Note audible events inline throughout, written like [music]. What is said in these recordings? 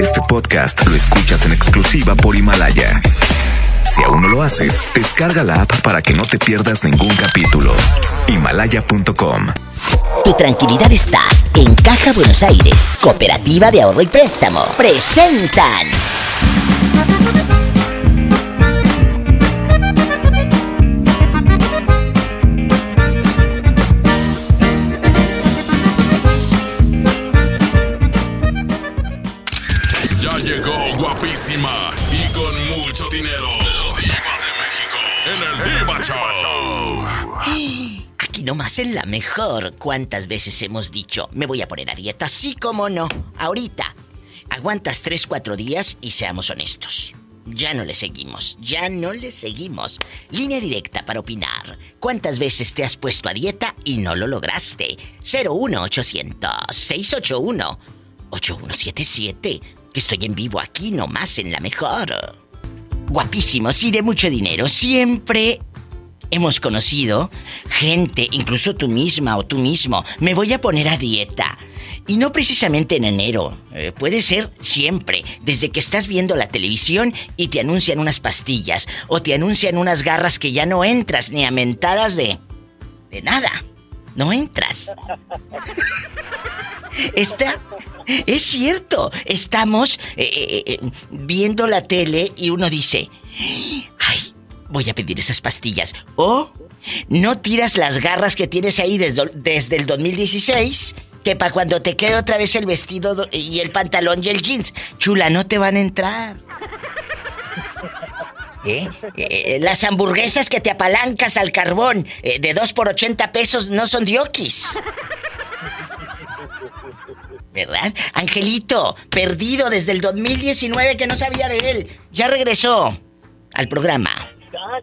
Este podcast lo escuchas en exclusiva por Himalaya. Si aún no lo haces, descarga la app para que no te pierdas ningún capítulo. Himalaya.com Tu tranquilidad está en Caja Buenos Aires. Cooperativa de Ahorro y Préstamo. Presentan. Nomás en la mejor. ¿Cuántas veces hemos dicho, me voy a poner a dieta? Sí, como no. Ahorita. Aguantas 3, 4 días y seamos honestos. Ya no le seguimos, ya no le seguimos. Línea directa para opinar. ¿Cuántas veces te has puesto a dieta y no lo lograste? 01800 681 8177. Que estoy en vivo aquí nomás en la mejor. Guapísimos y de mucho dinero. Siempre hemos conocido gente, incluso tú misma o tú mismo, me voy a poner a dieta. Y no precisamente en enero, eh, puede ser siempre, desde que estás viendo la televisión y te anuncian unas pastillas o te anuncian unas garras que ya no entras ni a mentadas de... de nada, no entras. [laughs] Está... Es cierto, estamos eh, eh, viendo la tele y uno dice, ay, voy a pedir esas pastillas. O no tiras las garras que tienes ahí desde, desde el 2016, que para cuando te quede otra vez el vestido do- y el pantalón y el jeans, chula, no te van a entrar. [laughs] ¿Eh? Eh, las hamburguesas que te apalancas al carbón eh, de 2 por 80 pesos no son diokis. ¿Verdad? Angelito, perdido desde el 2019 que no sabía de él. Ya regresó al programa.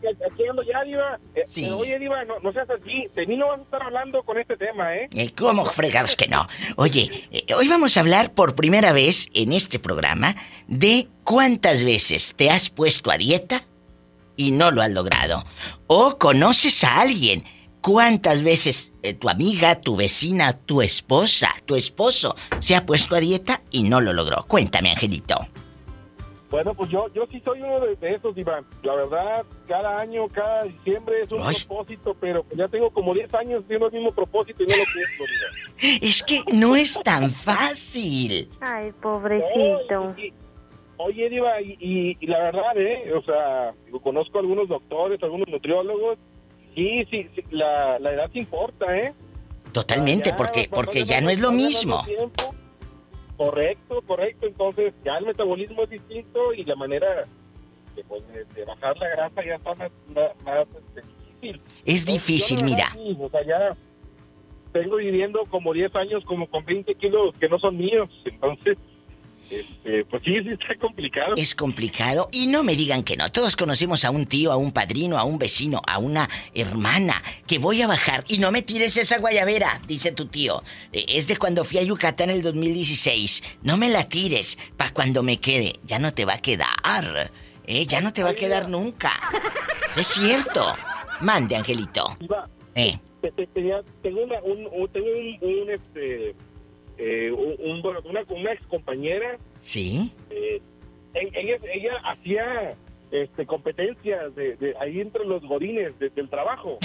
Ya, aquí ando ya, Diva. Eh, Sí. oye, Diva, no, no seas así. De mí no vas a estar hablando con este tema, ¿eh? Eh, ¿Cómo fregados que no? Oye, eh, hoy vamos a hablar por primera vez en este programa de cuántas veces te has puesto a dieta y no lo has logrado. O conoces a alguien. ¿Cuántas veces tu amiga, tu vecina, tu esposa, tu esposo se ha puesto a dieta y no lo logró? Cuéntame, Angelito. Bueno, pues yo, yo sí soy uno de, de esos, Diva. La verdad, cada año, cada diciembre es un Ay. propósito, pero ya tengo como 10 años haciendo el mismo propósito y no lo cumplo, Diva. [laughs] Es que no es tan fácil. Ay, pobrecito. Oye, Diva, y, y- y la verdad, ¿eh? O sea, digo, conozco algunos doctores, algunos nutriólogos. Sí, sí, sí, la, la edad importa, ¿eh? Totalmente, Ya, porque, porque ya no es lo mismo. tiempo. Correcto, correcto. Entonces, ya el metabolismo es distinto y la manera de, pues, de- bajar la grasa ya está más, más, más, este, difícil. Es difícil, mira. sí, o sea, ya tengo viviendo como 10 años como con 20 kilos que no son míos. Entonces, este, pues sí, sí está complicado. Es complicado y no me digan que no. Todos conocemos a un tío, a un padrino, a un vecino, a una hermana que voy a bajar y no me tires esa guayabera, dice tu tío. Eh, Es de cuando fui a Yucatán en el 2016. No me la tires para cuando me quede. Ya no te va a quedar. ¿eh? Ya no te va a quedar nunca. Es cierto. Mande, Angelito. Eh, una, un- tengo un, un, este, eh, un, un- una, una ex compañera ¿Sí? eh, ella, ella hacía este, competencias de, de ahí entre los godines de- del trabajo.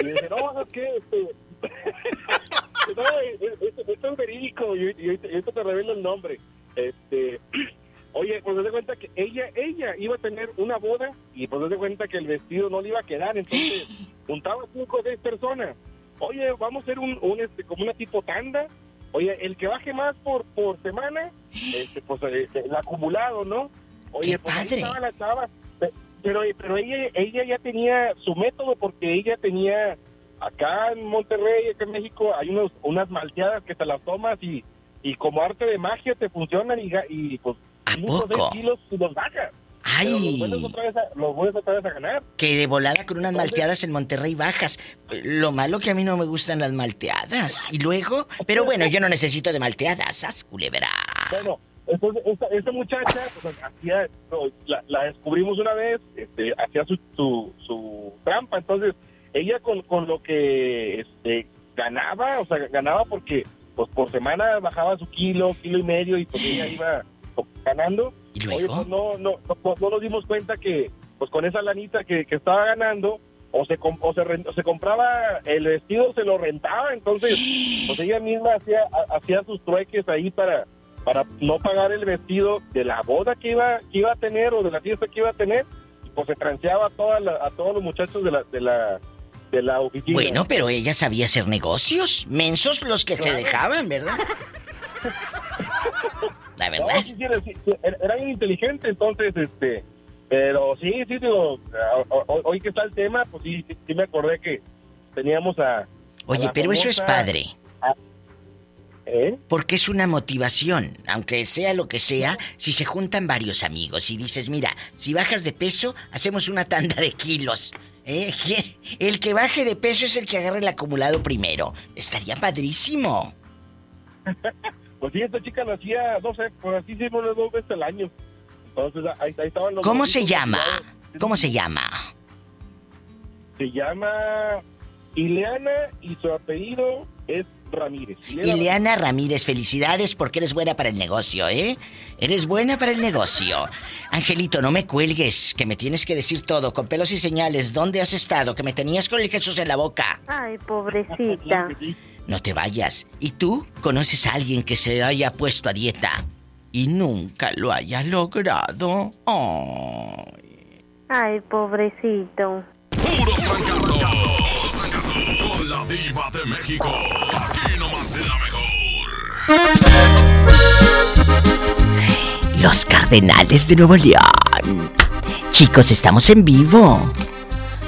Y dice, no, es que este, [laughs] no, eh, eh, esto, esto es verídico y, y ahorita- y ahorita te revelo el nombre. Este, [clears throat] oye, pues de cuenta que ella, ella iba a tener una boda y pues de cuenta que el vestido no le iba a quedar, entonces [gasps] juntaba cinco o seis personas. Oye, vamos a hacer un, un, este, como una tipo tanda. Oye, el que baje más por, por semana, este, pues este, el acumulado, ¿no? Oye, ¡Qué pues ahí estaba la chava. Pe- Pero, pero ella, ella ya tenía su método porque ella tenía acá en Monterrey, acá en México, hay unos, unas malteadas que te las tomas y, y como arte de magia te funcionan y, y pues ¿A 5 o 6 poco? kilos y los bajas. Los ¡Ay! vuelves otra vez a, los vuelves otra vez a ganar. Que de volada con unas Entonces- malteadas en Monterrey bajas. Lo malo que a mí no me gustan las malteadas. Y luego, pero bueno, yo no necesito de malteadas, ¡Sas, culebra! Bueno, entonces esta, esta muchacha pues, hacía, no, la, la descubrimos una vez, este, hacía su, su, su trampa, entonces ella con, con lo que este, ganaba, o sea, ganaba porque pues por semana bajaba su kilo, kilo y medio y pues ella iba ganando. ¿Y Oye, pues no, no, no, pues no nos dimos cuenta que pues con esa lanita que, que estaba ganando, o se, o, se o se compraba el vestido, se lo rentaba, entonces [gasps] pues ella misma hacía, ha- hacía sus trueques ahí para para no pagar el vestido de la boda que iba que iba a tener o de la fiesta que iba a tener, y pues se transeaba a, toda la- a todos los muchachos de la, de la, de la oficina. Bueno, pero ella sabía hacer negocios. Mensos los que se dejaban, ¿verdad? [laughs] La No, verdad. sí, sí, era, sí, era- bien inteligente, entonces, este, pero sí, sí, digo, a- a- hoy que está el tema, pues sí, sí, sí me acordé que teníamos a... a Oye, la pero eso es famosa- padre. ¿Eh? Porque es una motivación, aunque sea lo que sea, si se juntan varios amigos y dices, mira, si bajas de peso, hacemos una tanda de kilos. ¿eh? [laughs] El que baje de peso es el que agarre el acumulado primero. Estaría padrísimo. [laughs] Pues sí, esta chica lo hacía, no sé, pues así hicimos unas dos veces al año. Entonces ahí, ahí estaban los... ¿Cómo se llama? ¿Cómo se llama? Se llama Ileana y su apellido es Ramírez. Ileana Ramírez, felicidades porque eres buena para el negocio, ¿eh? Eres buena para el negocio. Angelito, no me cuelgues, que me tienes que decir todo, con pelos y señales. ¿Dónde has estado? Que me tenías con el Jesús en la boca. Ay, pobrecita. [laughs] No te vayas. ¿Y tú conoces a alguien que se haya puesto a dieta y nunca lo haya logrado? Ay. Ay, pobrecito. Puros fracasos. Con la diva de México. Aquí nomás será mejor. Los Cardenales de Nuevo León. Chicos, estamos en vivo.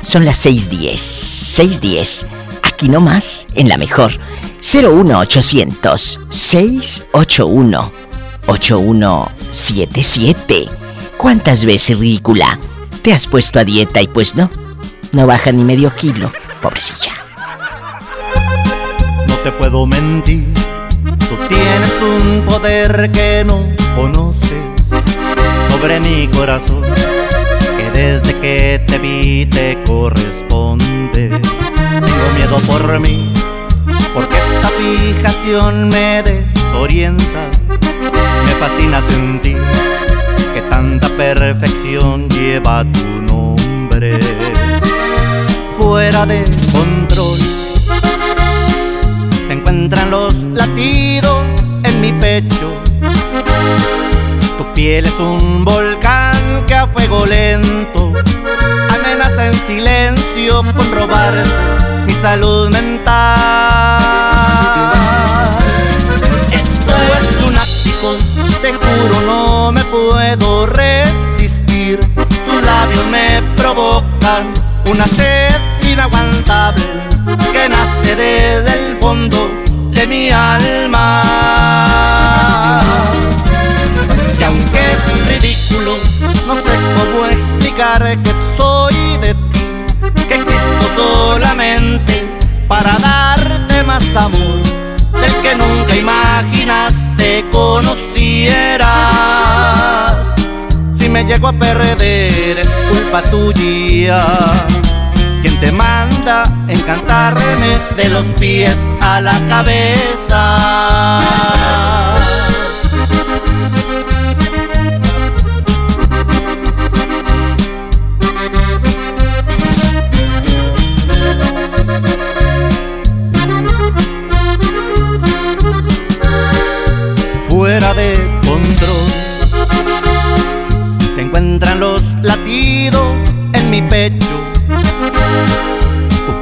Son las 6:10. 6:10. Aquí nomás, en la mejor. 01800 681 8177. ¿Cuántas veces, ridícula? Te has puesto a dieta y pues no. No baja ni medio kilo. Pobrecilla. No te puedo mentir, tú tienes un poder que no conoces sobre mi corazón, que desde que te vi te corresponde. Por mí, porque esta fijación me desorienta. Me fascina sentir que tanta perfección lleva tu nombre fuera de control se encuentran los latidos en mi pecho. Tu piel es un volcán que a fuego lento amenaza en silencio con robarse salud mental. Esto es lunático, te juro no me puedo resistir. Tus labios me provocan una sed inaguantable que nace desde el fondo de mi alma. Y aunque es ridículo, no sé cómo explicar que solamente para darte más amor del que nunca imaginaste conocieras. Si me llego a perder es culpa tuya. Quien te manda encantarme de los pies a la cabeza.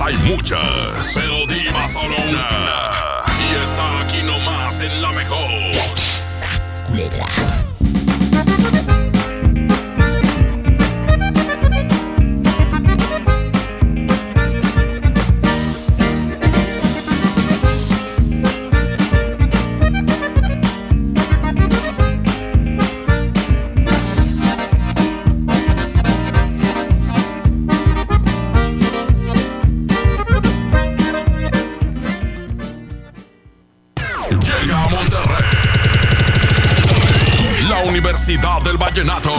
Hay muchas, pero diva solo una. Vallenato.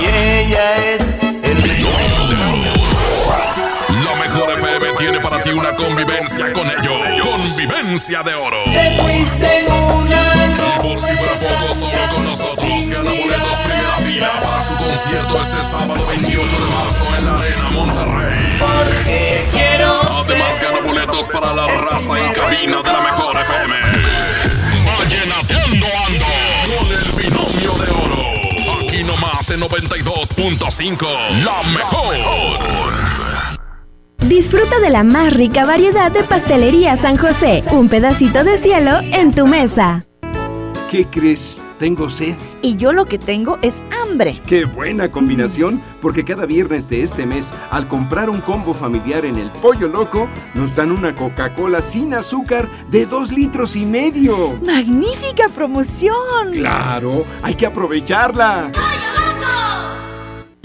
Y ella es el La mejor FM tiene para ti una convivencia con ellos. Convivencia de oro. Te fuiste en un año. Y por si fuera poco, solo con nosotros gana boletos primera fila para su concierto este sábado 28 de marzo en la Arena Monterrey. Porque quiero Además gana boletos para la raza en cabina de la mejor FM. En 92.5. La mejor. Disfruta de la más rica variedad de pastelería San José. Un pedacito de cielo en tu mesa. ¿Qué crees? Tengo sed. Y yo lo que tengo es hambre. ¡Qué buena combinación! Porque cada viernes de este mes, al comprar un combo familiar en el Pollo Loco, nos dan una Coca-Cola sin azúcar de dos litros y medio. ¡Magnífica promoción! ¡Claro! ¡Hay que aprovecharla!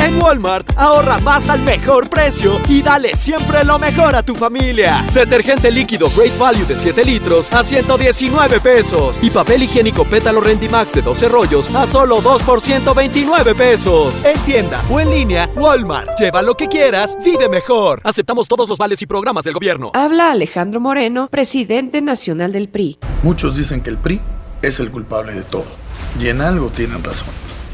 En Walmart, ahorra más al mejor precio y dale siempre lo mejor a tu familia. Detergente líquido Great Value de 7 litros a 119 pesos. Y papel higiénico Pétalo Rendimax de 12 rollos a solo 2 por 129 pesos. En tienda o en línea, Walmart. Lleva lo que quieras, vive mejor. Aceptamos todos los vales y programas del gobierno. Habla Alejandro Moreno, presidente nacional del PRI. Muchos dicen que el PRI es el culpable de todo. Y en algo tienen razón.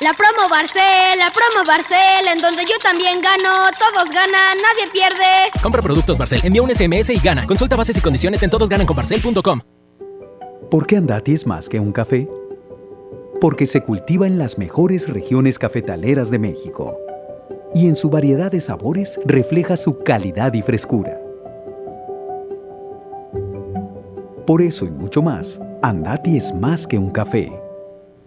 La promo Barcel, la promo Barcel, en donde yo también gano, todos ganan, nadie pierde. Compra productos Barcel, envía un SMS y gana. Consulta bases y condiciones en todosgananconbarcel.com. ¿Por qué Andati es más que un café? Porque se cultiva en las mejores regiones cafetaleras de México. Y en su variedad de sabores refleja su calidad y frescura. Por eso y mucho más, Andati es más que un café.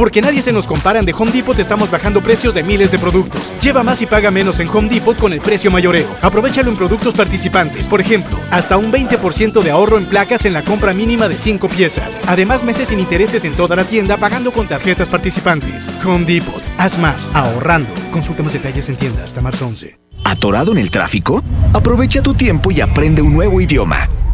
Porque nadie se nos comparan de Home Depot estamos bajando precios de miles de productos. Lleva más y paga menos en Home Depot con el precio mayoreo. Aprovechalo en productos participantes. Por ejemplo, hasta un 20% de ahorro en placas en la compra mínima de 5 piezas. Además, meses sin intereses en toda la tienda pagando con tarjetas participantes. Home Depot. Haz más ahorrando. Consulta más detalles en tienda hasta marzo 11. ¿Atorado en el tráfico? Aprovecha tu tiempo y aprende un nuevo idioma.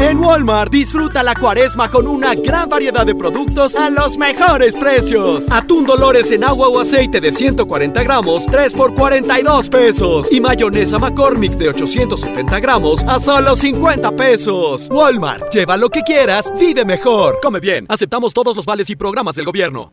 En Walmart disfruta la cuaresma con una gran variedad de productos a los mejores precios. Atún Dolores en agua o aceite de 140 gramos, 3 por 42 pesos. Y mayonesa McCormick de 870 gramos a solo 50 pesos. Walmart, lleva lo que quieras, vive mejor. Come bien, aceptamos todos los vales y programas del gobierno.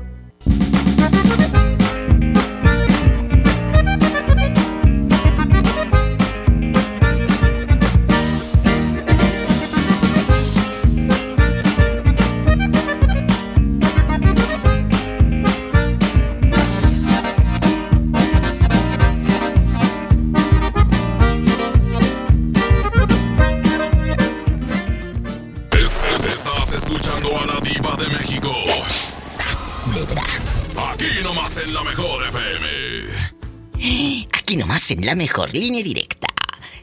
En la mejor línea directa.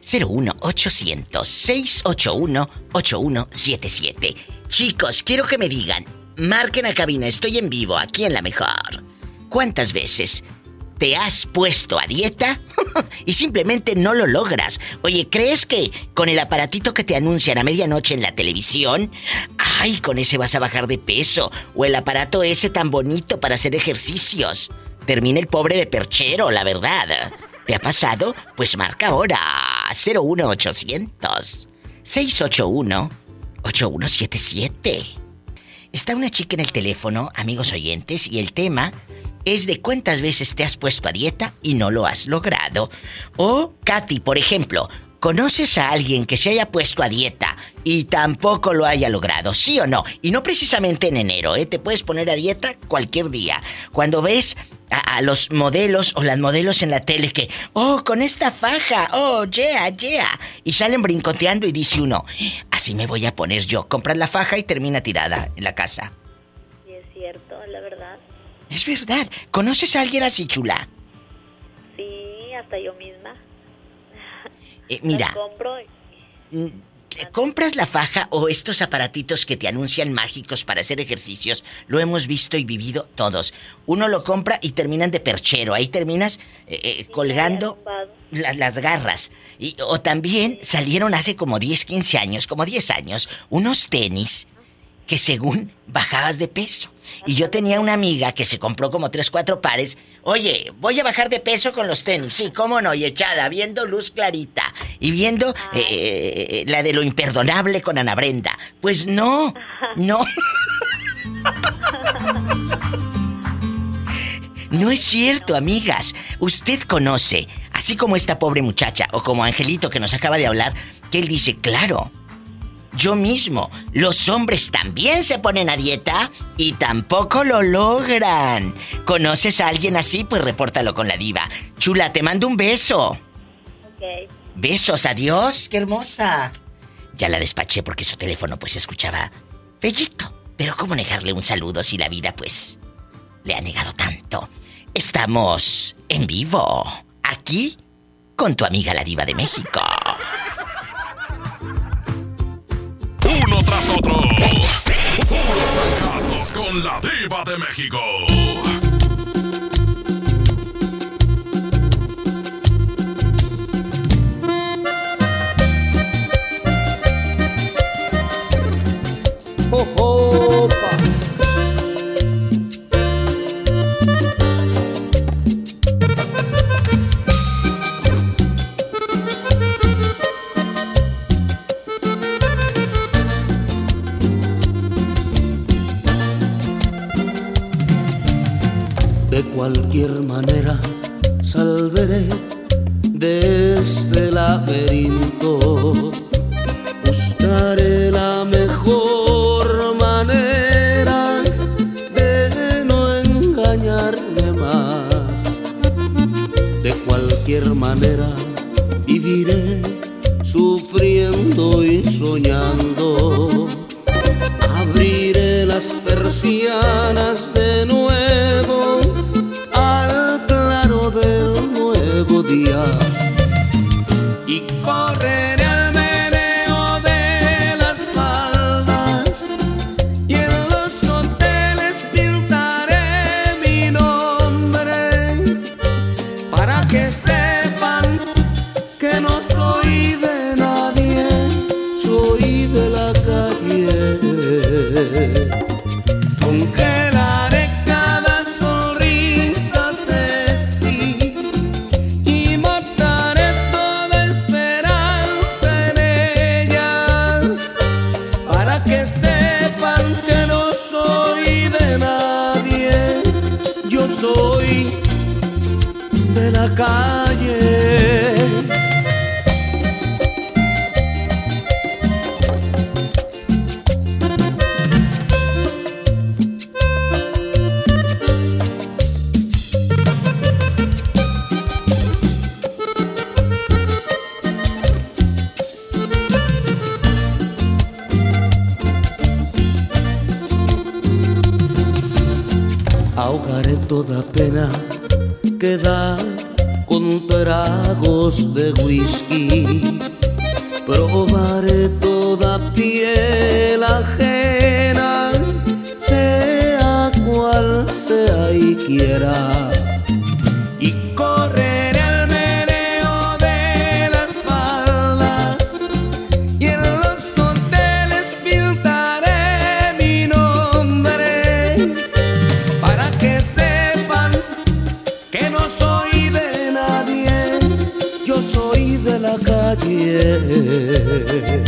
01800-681-8177. Chicos, quiero que me digan, marquen a cabina, estoy en vivo, aquí en la mejor. ¿Cuántas veces te has puesto a dieta [laughs] y simplemente no lo logras? Oye, ¿crees que con el aparatito que te anuncian a medianoche en la televisión, ay, con ese vas a bajar de peso? O el aparato ese tan bonito para hacer ejercicios. Termina el pobre de perchero, la verdad. ¿Te ha pasado? Pues marca ahora 01800 681 8177. Está una chica en el teléfono, amigos oyentes, y el tema es de cuántas veces te has puesto a dieta y no lo has logrado. O, Katy, por ejemplo, ¿conoces a alguien que se haya puesto a dieta y tampoco lo haya logrado? ¿Sí o no? Y no precisamente en enero, ¿eh? Te puedes poner a dieta cualquier día. Cuando ves a, a los modelos o las modelos en la tele que, oh, con esta faja, oh, yeah, yeah. Y salen brincoteando y dice uno, así me voy a poner yo. Compras la faja y termina tirada en la casa. Sí, es cierto, la verdad. Es verdad. ¿Conoces a alguien así chula? Sí, hasta yo misma. Eh, mira, compro y- mm, ¿te compras la faja o estos aparatitos que te anuncian mágicos para hacer ejercicios? Lo hemos visto y vivido todos. Uno lo compra y terminan de perchero. Ahí terminas eh, eh, colgando la- las garras. Y, o también salieron hace como 10, 15 años, como 10 años, unos tenis que según bajabas de peso. Y yo tenía una amiga que se compró como 3, 4 pares. Oye, voy a bajar de peso con los tenis. Sí, cómo no, y echada, viendo luz clarita. Y viendo eh, eh, la de lo imperdonable con Ana Brenda. Pues no, no. No es cierto, amigas. Usted conoce, así como esta pobre muchacha o como Angelito que nos acaba de hablar, que él dice, claro, yo mismo, los hombres también se ponen a dieta y tampoco lo logran. ¿Conoces a alguien así? Pues repórtalo con la diva. Chula, te mando un beso. Ok. Besos, adiós, qué hermosa. Ya la despaché porque su teléfono pues se escuchaba bellito. Pero ¿cómo negarle un saludo si la vida pues le ha negado tanto? Estamos en vivo, aquí, con tu amiga la diva de México. Otro. Puros fracasos con la diva de México. De cualquier manera salveré de este laberinto. Buscaré la mejor manera de no engañarme más. De cualquier manera viviré sufriendo y soñando. Abriré las persianas de nuevo e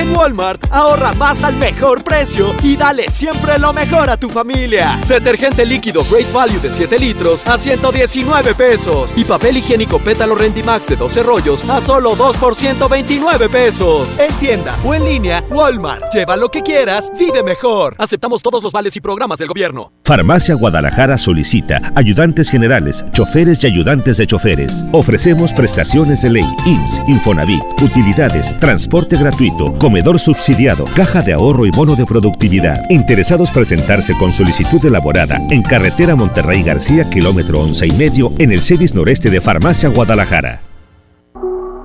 En Walmart, ahorra más al mejor precio y dale siempre lo mejor a tu familia. Detergente líquido Great Value de 7 litros a 119 pesos. Y papel higiénico Pétalo Rendimax de 12 rollos a solo 2 por 129 pesos. En tienda o en línea, Walmart. Lleva lo que quieras, vive mejor. Aceptamos todos los vales y programas del gobierno. Farmacia Guadalajara solicita ayudantes generales, choferes y ayudantes de choferes. Ofrecemos prestaciones de ley, IMSS, Infonavit, utilidades, transporte gratuito, comedor subsidiado, caja de ahorro y bono de productividad. Interesados presentarse con solicitud elaborada en carretera Monterrey García, kilómetro once y medio, en el CEDIS noreste de Farmacia Guadalajara.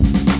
Uno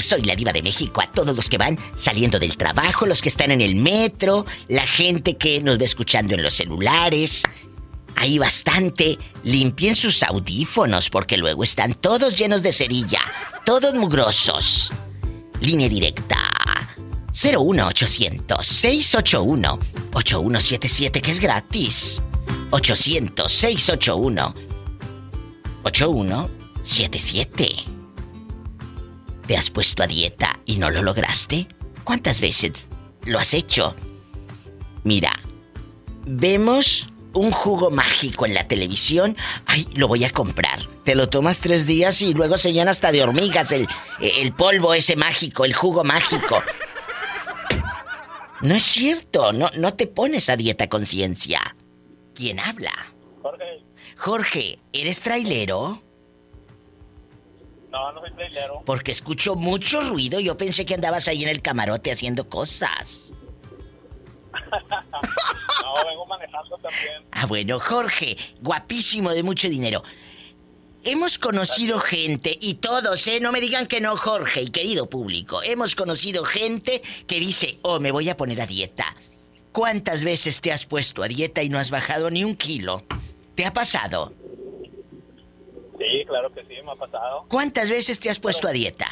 soy la diva de México. A todos los que van saliendo del trabajo, los que están en el metro, la gente que nos va escuchando en los celulares. Hay bastante. Limpien sus audífonos porque luego están todos llenos de cerilla, todos mugrosos. Línea directa. 01800 681 8177 que es gratis. 800 681 8177. ¿Te has puesto a dieta y no lo lograste? ¿Cuántas veces lo has hecho? Mira, vemos un jugo mágico en la televisión. Ay, lo voy a comprar. Te lo tomas tres días y luego se llena hasta de hormigas el, el polvo ese mágico, el jugo mágico. No es cierto, no, no te pones a dieta conciencia. ¿Quién habla? Jorge. Jorge, ¿eres trailero? No, no soy trailero. Porque escucho mucho ruido. Yo pensé que andabas ahí en el camarote haciendo cosas. [laughs] no, vengo manejando también. Ah, bueno, Jorge, guapísimo de mucho dinero. Hemos conocido gente, y todos, ¿eh? No me digan que no, Jorge, y querido público. Hemos conocido gente que dice, oh, me voy a poner a dieta. ¿Cuántas veces te has puesto a dieta y no has bajado ni un kilo? ¿Te ha pasado? Sí, claro que sí, me ha pasado. ¿Cuántas veces te has puesto a dieta?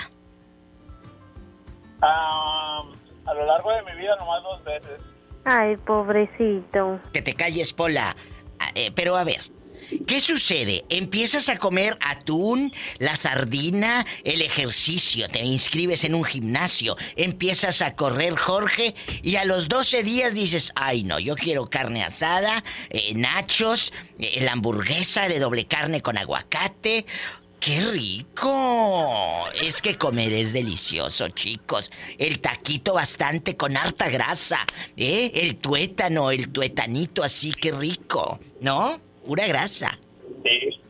Ah, a lo largo de mi vida nomás dos veces. Ay, pobrecito. Que te calles, Pola. Ah, eh, pero a ver, ¿qué sucede? Empiezas a comer atún, la sardina, el ejercicio, te inscribes en un gimnasio, empiezas a correr, Jorge, y a los 12 días dices, ay no, yo quiero carne asada, eh, nachos, eh, la hamburguesa de doble carne con aguacate. ¡Qué rico! Es que comer es delicioso, chicos. El taquito bastante con harta grasa, ¿eh? El tuétano, el tuetanito así, qué rico, ¿no? Pura grasa. Sí.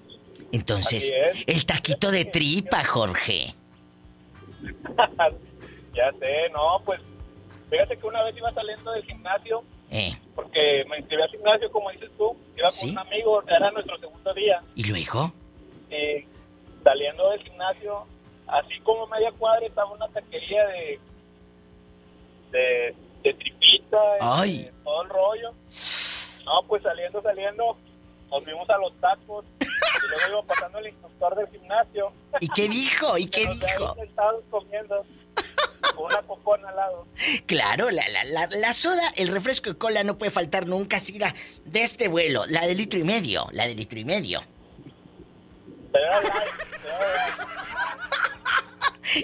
Entonces, el taquito de tripa, Jorge. [laughs] ya sé, no, pues fíjate que una vez iba saliendo del gimnasio, Eh, porque me inscribí al gimnasio, como dices tú, iba con un amigo, era nuestro segundo día, ¿y luego? y saliendo del gimnasio, así como media cuadra estaba una taquería de, de, de tripita, y Ay. de todo el rollo. No, pues saliendo, saliendo, nos vimos a los tacos, y luego iba pasando el instructor del gimnasio. ¿Y qué dijo? ¿Y qué [laughs] Nos dijo? sentados comiendo, con una cocona al lado. Claro, la, la, la, la soda, el refresco de cola no puede faltar nunca, así la de este vuelo, la de litro y medio, la de litro y medio. [laughs]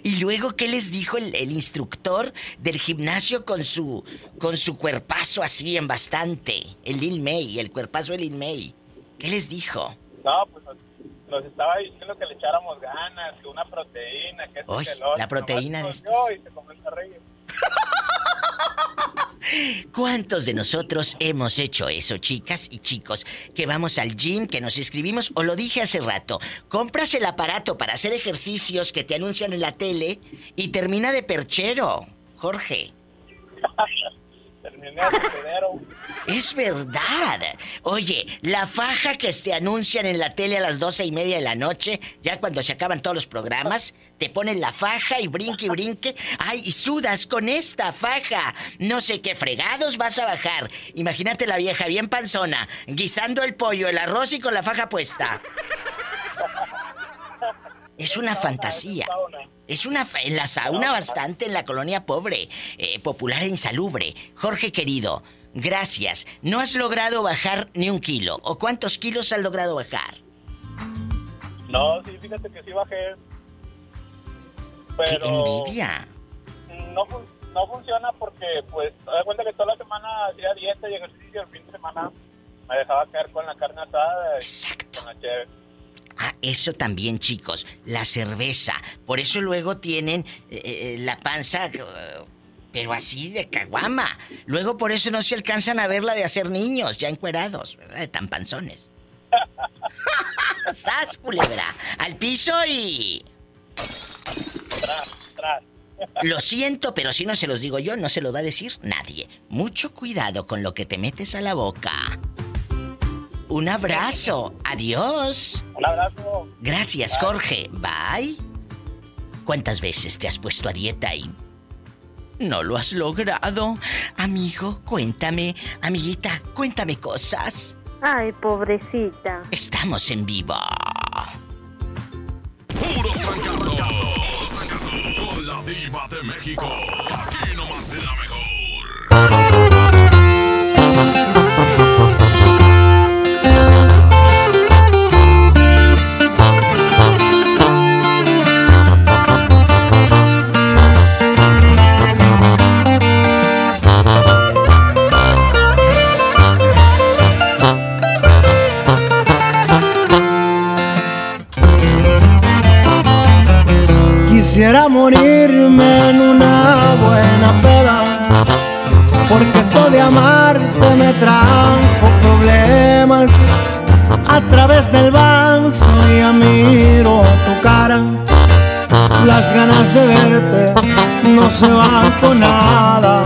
Y luego, ¿qué les dijo el, el instructor del gimnasio con su con su cuerpazo así en bastante? El Lil May, el cuerpazo de Lil May. ¿Qué les dijo? No, pues nos, estaba diciendo que le echáramos ganas, que una proteína, que el otro. la proteína de Nomás nos dio y se comenzó a reír. ¿Cuántos de nosotros hemos hecho eso, chicas y chicos? Que vamos al gym, que nos inscribimos, o lo dije hace rato, compras el aparato para hacer ejercicios que te anuncian en la tele y termina de perchero, Jorge. [laughs] Es verdad. Oye, la faja que te anuncian en la tele a las doce y media de la noche, ya cuando se acaban todos los programas, te ponen la faja y brinque y brinque. Ay, y sudas con esta faja. No sé qué fregados vas a bajar. Imagínate la vieja bien panzona, guisando el pollo, el arroz y con la faja puesta. Es una fantasía. Es una fa- en la sauna bastante en la colonia pobre, eh, popular e insalubre. Jorge querido, gracias. No has logrado bajar ni un kilo. ¿O cuántos kilos has logrado bajar? No, sí, fíjate que sí bajé. ¡Qué Pero envidia! no, fun- no funciona porque, pues, te das cuenta que toda la semana hacía dieta y ejercicio. El fin de semana me dejaba caer con la carne asada. Exacto. Con la. Ah, eso también, chicos. La cerveza. Por eso luego tienen eh, eh, la panza, eh, pero así de caguama. Luego por eso no se alcanzan a ver la de hacer niños, ya encuerados, ¿verdad? De tan panzones. [laughs] ¡Sas, culebra! Al piso y... Lo siento, pero si no se los digo yo, no se lo va a decir nadie. Mucho cuidado con lo que te metes a la boca. Un abrazo. Adiós. Un abrazo. Gracias, Jorge. Bye. ¿Cuántas veces te has puesto a dieta y no lo has logrado? Amigo, cuéntame. Amiguita, cuéntame cosas. Ay, pobrecita. Estamos en vivo. Puros fracasos. Con la diva de México. Aquí nomás la mejor. Porque esto de amarte me trajo problemas. A través del vaso ya miro tu cara, las ganas de verte no se van con nada.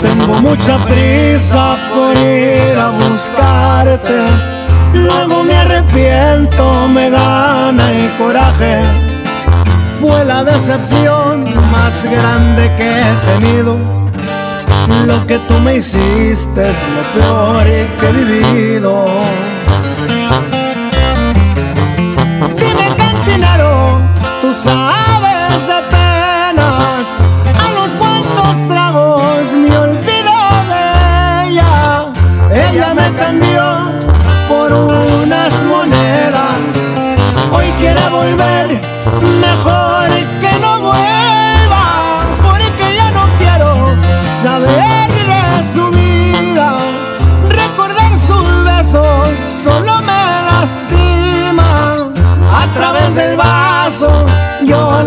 Tengo mucha prisa por ir a buscarte, luego me arrepiento, me gana el coraje fue la decepción más grande que he tenido. Lo que tú me hiciste es lo peor que he vivido. Dime cantinero, tú sabes de penas, a los cuantos tragos me olvido de ella. Ella me cambió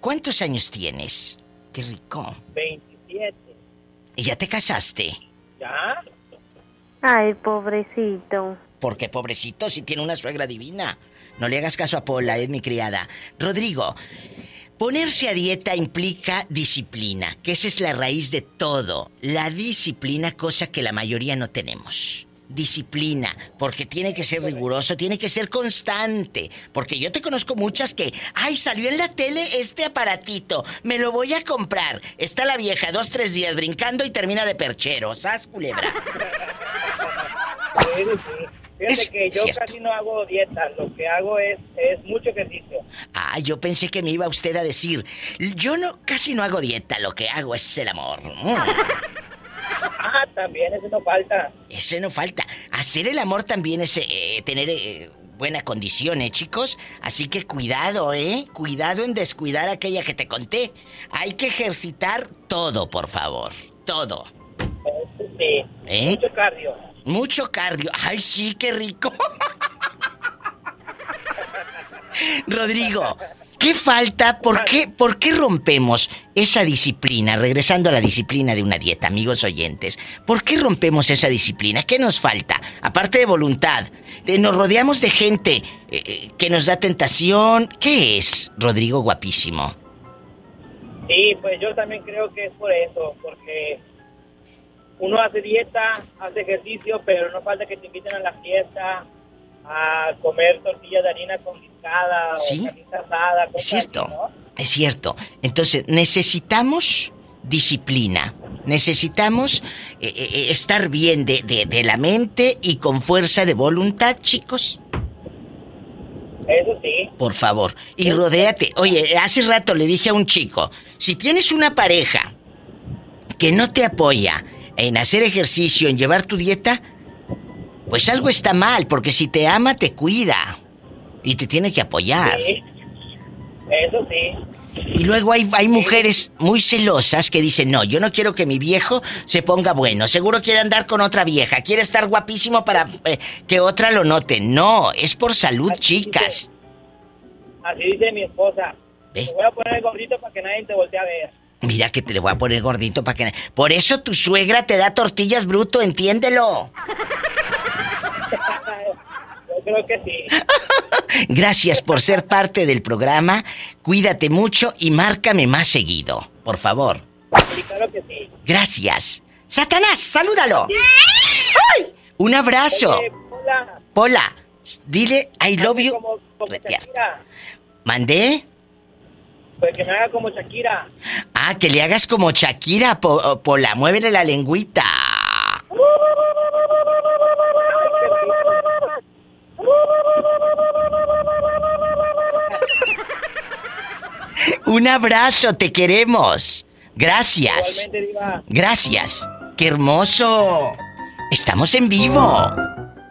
¿Cuántos años tienes? Qué rico. 27. ¿Y ya te casaste? ¿Ya? Ay, pobrecito. Porque pobrecito si tiene una suegra divina. No le hagas caso a Pola, es mi criada. Rodrigo, ponerse a dieta implica disciplina, que esa es la raíz de todo. La disciplina, cosa que la mayoría no tenemos. Disciplina, porque tiene que ser riguroso, tiene que ser constante. Porque yo te conozco muchas que, ay, salió en la tele este aparatito, me lo voy a comprar. Está la vieja dos, tres días brincando y termina de perchero. ¿Sas, culebra? Sí, sí. Fíjate que yo casi no hago dieta, lo que hago es, es mucho ejercicio. Ah, yo pensé que me iba usted a decir, yo no casi no hago dieta, lo que hago es el amor. Mm, Ah, también, eso no falta. ese no falta. Hacer el amor también es eh, tener eh, buena condición, ¿eh, chicos? Así que cuidado, ¿eh? Cuidado en descuidar aquella que te conté. Hay que ejercitar todo, por favor. Todo. Sí. ¿Eh? Mucho cardio. Mucho cardio. Ay, sí, qué rico. [laughs] Rodrigo, ¿Qué falta? ¿Por qué, ¿Por qué rompemos esa disciplina? Regresando a la disciplina de una dieta, amigos oyentes. ¿Por qué rompemos esa disciplina? ¿Qué nos falta? Aparte de voluntad, de- nos rodeamos de gente eh, eh, que nos da tentación. ¿Qué es, Rodrigo Guapísimo? Sí, pues yo también creo que es por eso, porque uno hace dieta, hace ejercicio, pero no falta que te inviten a la fiesta a comer tortillas de harina con Sí. o carnita asada. Es cierto, así, ¿no? es cierto. Entonces, necesitamos disciplina. Necesitamos eh, eh, estar bien de, de- de la mente y con fuerza de voluntad, chicos. Eso sí. Por favor. Y rodéate. Oye, hace rato le dije a un chico, si tienes una pareja que no te apoya en hacer ejercicio, en llevar tu dieta, pues algo está mal, porque si te ama, te cuida. Y te tiene que apoyar. Sí. Eso sí. Y luego hay, hay mujeres muy celosas que dicen, no, yo no quiero que mi viejo se ponga bueno. Seguro quiere andar con otra vieja. Quiere estar guapísimo para eh, que otra lo note. No, es por salud, chicas. Así dice mi esposa. ¿Eh? Te voy a poner gordito para que nadie te voltee a ver. Mira que te le voy a poner gordito para que... Por eso tu suegra te da tortillas bruto, entiéndelo. [laughs] Creo que sí. [laughs] Gracias por ser parte del programa. Cuídate mucho y márcame más seguido, por favor. Sí, claro que sí. Gracias. Satanás, salúdalo. ¡Ay! Un abrazo. Oye, hola. Pola, dile I love you. Como. ¿Mandé? Pues que me haga como Shakira. Ah, que le hagas como Shakira, Po- Pola. Muévele la lengüita. [laughs] Un abrazo, te queremos. Gracias. Gracias. ¡Qué hermoso! Estamos en vivo.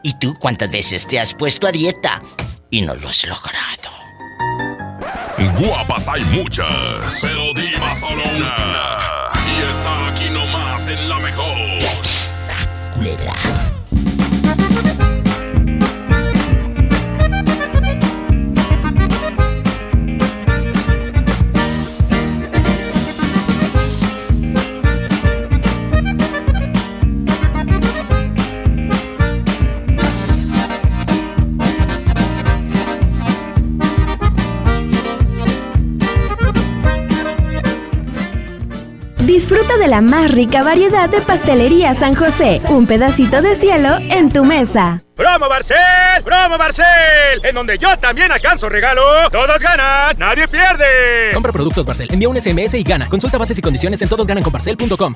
¿Y tú cuántas veces te has puesto a dieta y no lo has logrado? Guapas hay muchas, pero diva solo una. Y está Disfruta de la más rica variedad de pastelería San José. Un pedacito de cielo en tu mesa. ¡Promo Barcel! ¡Promo Barcel! En donde yo también alcanzo regalo. Todos ganan, nadie pierde. Compra productos Barcel, envía un SMS y gana. Consulta bases y condiciones en todosgananconbarcel.com.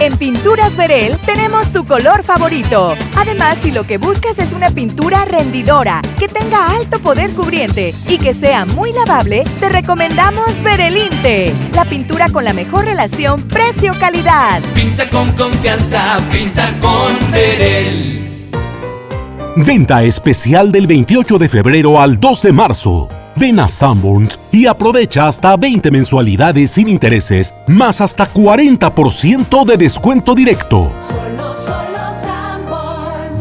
En Pinturas Verel tenemos tu color favorito. Además, si lo que buscas es una pintura rendidora, que tenga alto poder cubriente y que sea muy lavable, te recomendamos Verelinte, la pintura con la mejor relación precio-calidad. Pinta con confianza, pinta con Verel. Venta especial del 28 de febrero al 2 de marzo. Ven a Sanborns y aprovecha hasta 20 mensualidades sin intereses, más hasta 40% de descuento directo.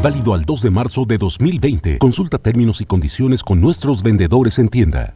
Válido al 2 de marzo de 2020. Consulta términos y condiciones con nuestros vendedores en tienda.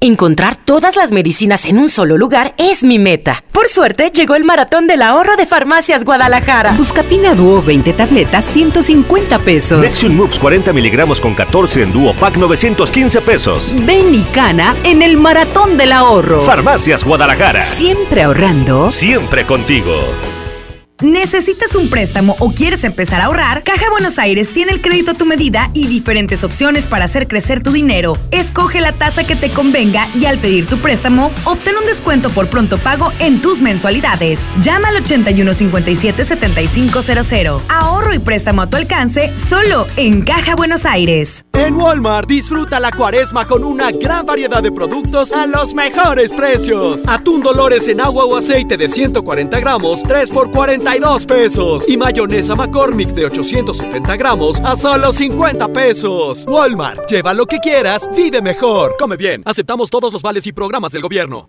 Encontrar todas las medicinas en un solo lugar es mi meta. Por suerte, llegó el maratón del ahorro de Farmacias Guadalajara. Buscapina Duo 20 tabletas, 150 pesos. Nexium Mux 40 miligramos con 14 en Duo Pack, 915 pesos. Ven y cana en el maratón del ahorro. Farmacias Guadalajara. Siempre ahorrando. Siempre contigo. ¿Necesitas un préstamo o quieres empezar a ahorrar? Caja Buenos Aires tiene el crédito a tu medida y diferentes opciones para hacer crecer tu dinero. Escoge la tasa que te convenga y al pedir tu préstamo, obtén un descuento por pronto pago en tus mensualidades. Llama al 8157-7500. Ahorro y préstamo a tu alcance solo en Caja Buenos Aires. En Walmart disfruta la cuaresma con una gran variedad de productos a los mejores precios. Atún Dolores en agua o aceite de 140 gramos, 3 por 40 pesos. Y mayonesa McCormick de 870 gramos a solo 50 pesos. Walmart, lleva lo que quieras, vive mejor. Come bien, aceptamos todos los vales y programas del gobierno.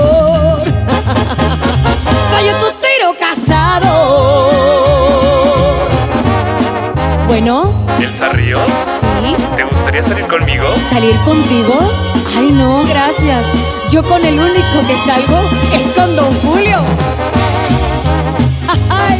Fallo tu tiro casado. Bueno, ¿Elsa Ríos? sí. ¿Te gustaría salir conmigo? ¿Salir contigo? Ay, no, gracias. Yo con el único que salgo es con Don Julio. [laughs] Ay.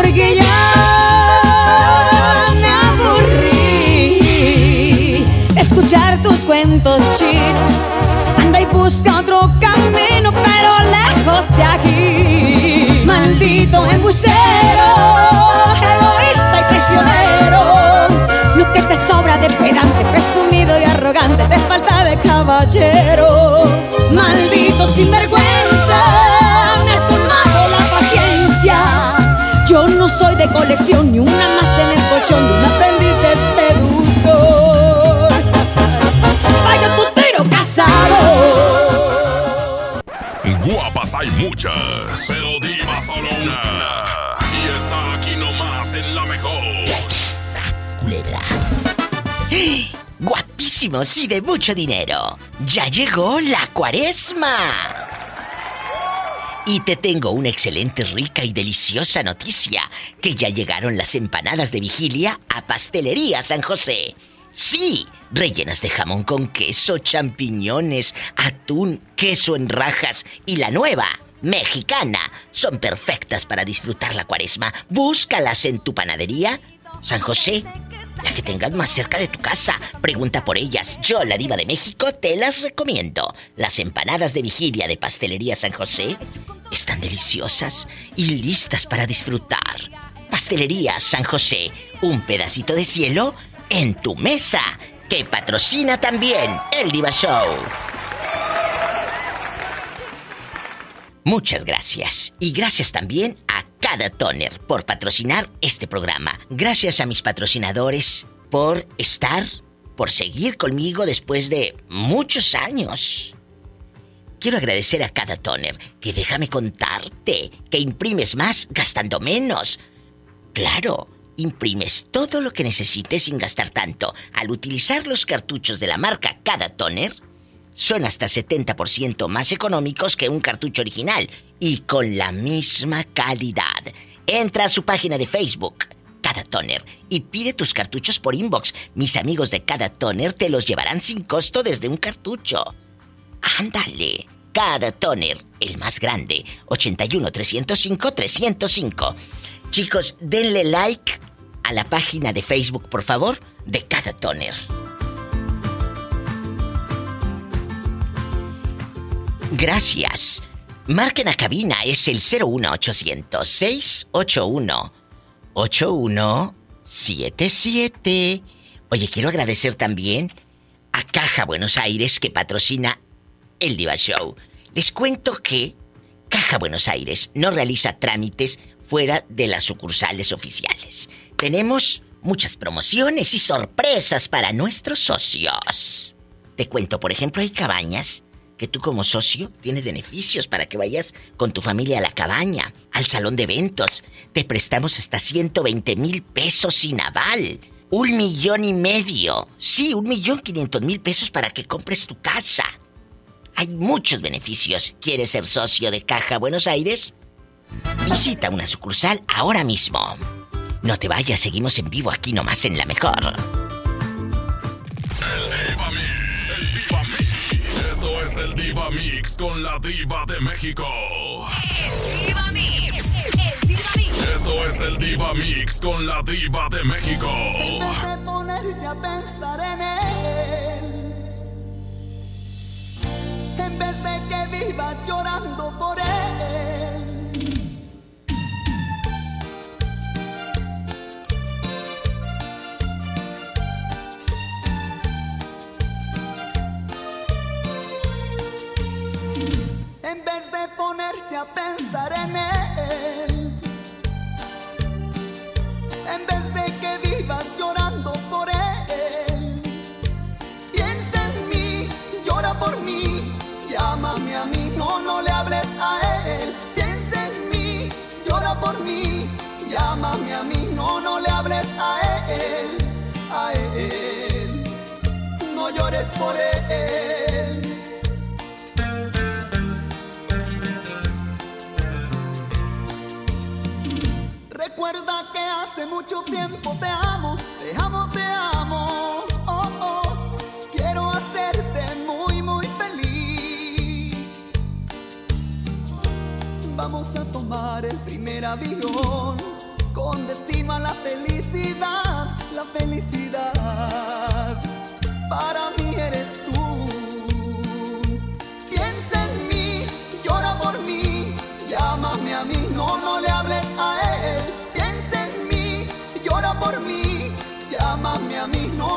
porque ya me aburrí escuchar tus cuentos chinos. Anda y busca otro camino, pero lejos de aquí. Maldito embustero, egoísta y prisionero. Lo que te sobra de pedante, presumido y arrogante, te falta de caballero. Maldito sinvergüenza. De colección, ni una más en el colchón de un aprendiz de seductor. Vaya tu tiro casado. Guapas hay muchas, pero diva solo una. Y está aquí nomás en la mejor. Culebra. [gasps] Guapísimos y de mucho dinero. Ya llegó la cuaresma. Y te tengo una excelente, rica y deliciosa noticia, que ya llegaron las empanadas de vigilia a Pastelería San José. Sí, rellenas de jamón con queso, champiñones, atún, queso en rajas y la nueva, mexicana, son perfectas para disfrutar la cuaresma. Búscalas en tu panadería San José, la que tengas más cerca de tu casa. Pregunta por ellas. Yo, la diva de México, te las recomiendo. Las empanadas de vigilia de Pastelería San José están deliciosas y listas para disfrutar. Pastelería San José, un pedacito de cielo en tu mesa, que patrocina también el Diva Show. Muchas gracias. Y gracias también a Cada Toner por patrocinar este programa. Gracias a mis patrocinadores por estar, por seguir conmigo después de muchos años. Quiero agradecer a Cada Toner, que déjame contarte que imprimes más gastando menos. Claro, imprimes todo lo que necesites sin gastar tanto. Al utilizar los cartuchos de la marca Cada Toner, son hasta 70% más económicos que un cartucho original y con la misma calidad. Entra a su página de Facebook, Cada Toner, y pide tus cartuchos por inbox. Mis amigos de Cada Toner te los llevarán sin costo desde un cartucho. Ándale, Cada Toner, el más grande, 81 305 305. Chicos, denle like a la página de Facebook, por favor, de Cada Toner. Gracias. Marquen a cabina, es el 01800 681 8177. Oye, quiero agradecer también a Caja Buenos Aires que patrocina el Diva Show. Les cuento que Caja Buenos Aires no realiza trámites fuera de las sucursales oficiales. Tenemos muchas promociones y sorpresas para nuestros socios. Te cuento, por ejemplo, hay cabañas que tú como socio tienes beneficios para que vayas con tu familia a la cabaña, al salón de eventos. Te prestamos hasta 120 mil pesos sin aval. Un millón y medio. Sí, un millón quinientos mil pesos para que compres tu casa. Hay muchos beneficios. ¿Quieres ser socio de Caja Buenos Aires? Visita una sucursal ahora mismo. No te vayas, seguimos en vivo aquí nomás en la mejor. Esto es el Diva Mix con la Diva de México. El Diva Mix. El Diva Mix. Esto es el Diva Mix con la Diva de México. En vez de ponerte a pensar en él, en vez de que vivas llorando por ponerte a pensar en él, en vez de que vivas llorando por él, piensa en mí, llora por mí, llámame a mí, no, no le hables a él. Piensa en mí, llora por mí, llámame a mí, no, no le hables a él, a él, no llores por él. Que hace mucho tiempo te amo, te amo, te amo. Oh, oh, quiero hacerte muy, muy feliz. Vamos a tomar el primer avión con destino a la felicidad, la felicidad.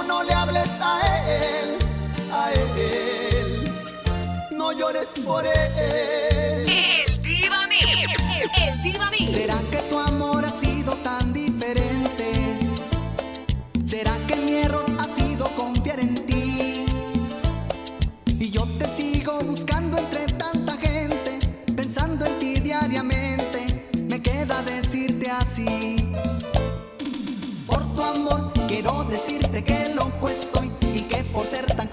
No le hables a él, a él, no llores por él. El Diva Mix. El Diva Mix. ¿Será que tu amor ha sido tan diferente? ¿Será que mi error ha sido confiar en ti? Y yo te sigo buscando entre tanta gente, pensando en ti diariamente. Me queda decirte así. Por tu amor quiero decirte que loco estoy y que por ser tan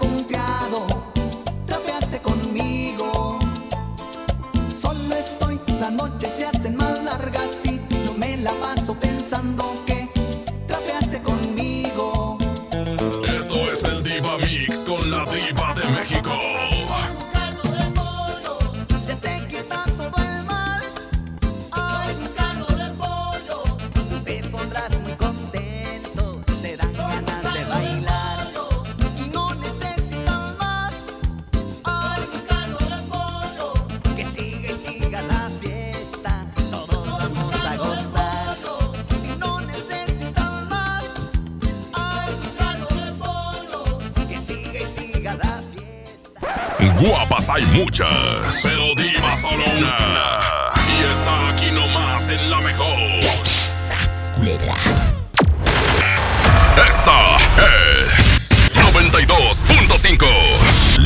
muchas, pero diva solo una. Y está aquí nomás en la mejor. Esta es 92.5.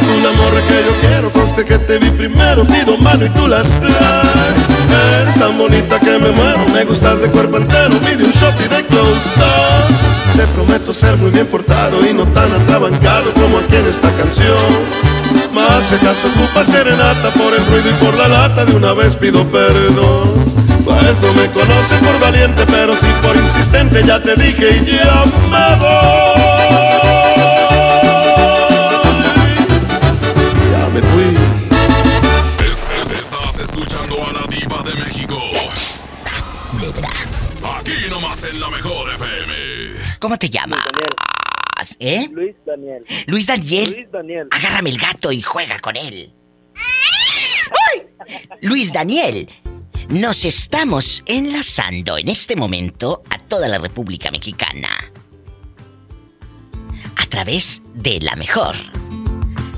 Tú la morra que yo quiero, conste que te vi primero, pido mano y tú las traes. Eres tan bonita que me muero, me gustas de cuerpo entero, pide un shot y de close up. prometo ser muy bien portado y no tan atrabancado como aquí en esta canción. Más si acaso ocupa serenata por el ruido y por la lata, de una vez pido perdón. Pues no me conoce por valiente, pero sí por insistente, ya te dije y ya me voy. En la mejor FM. ¿Cómo te llamas? ¿Eh? Luis Daniel. Luis Daniel. Luis Daniel. Agárrame el gato y juega con él. Luis Daniel, nos estamos enlazando en este momento a toda la República Mexicana. A través de la mejor.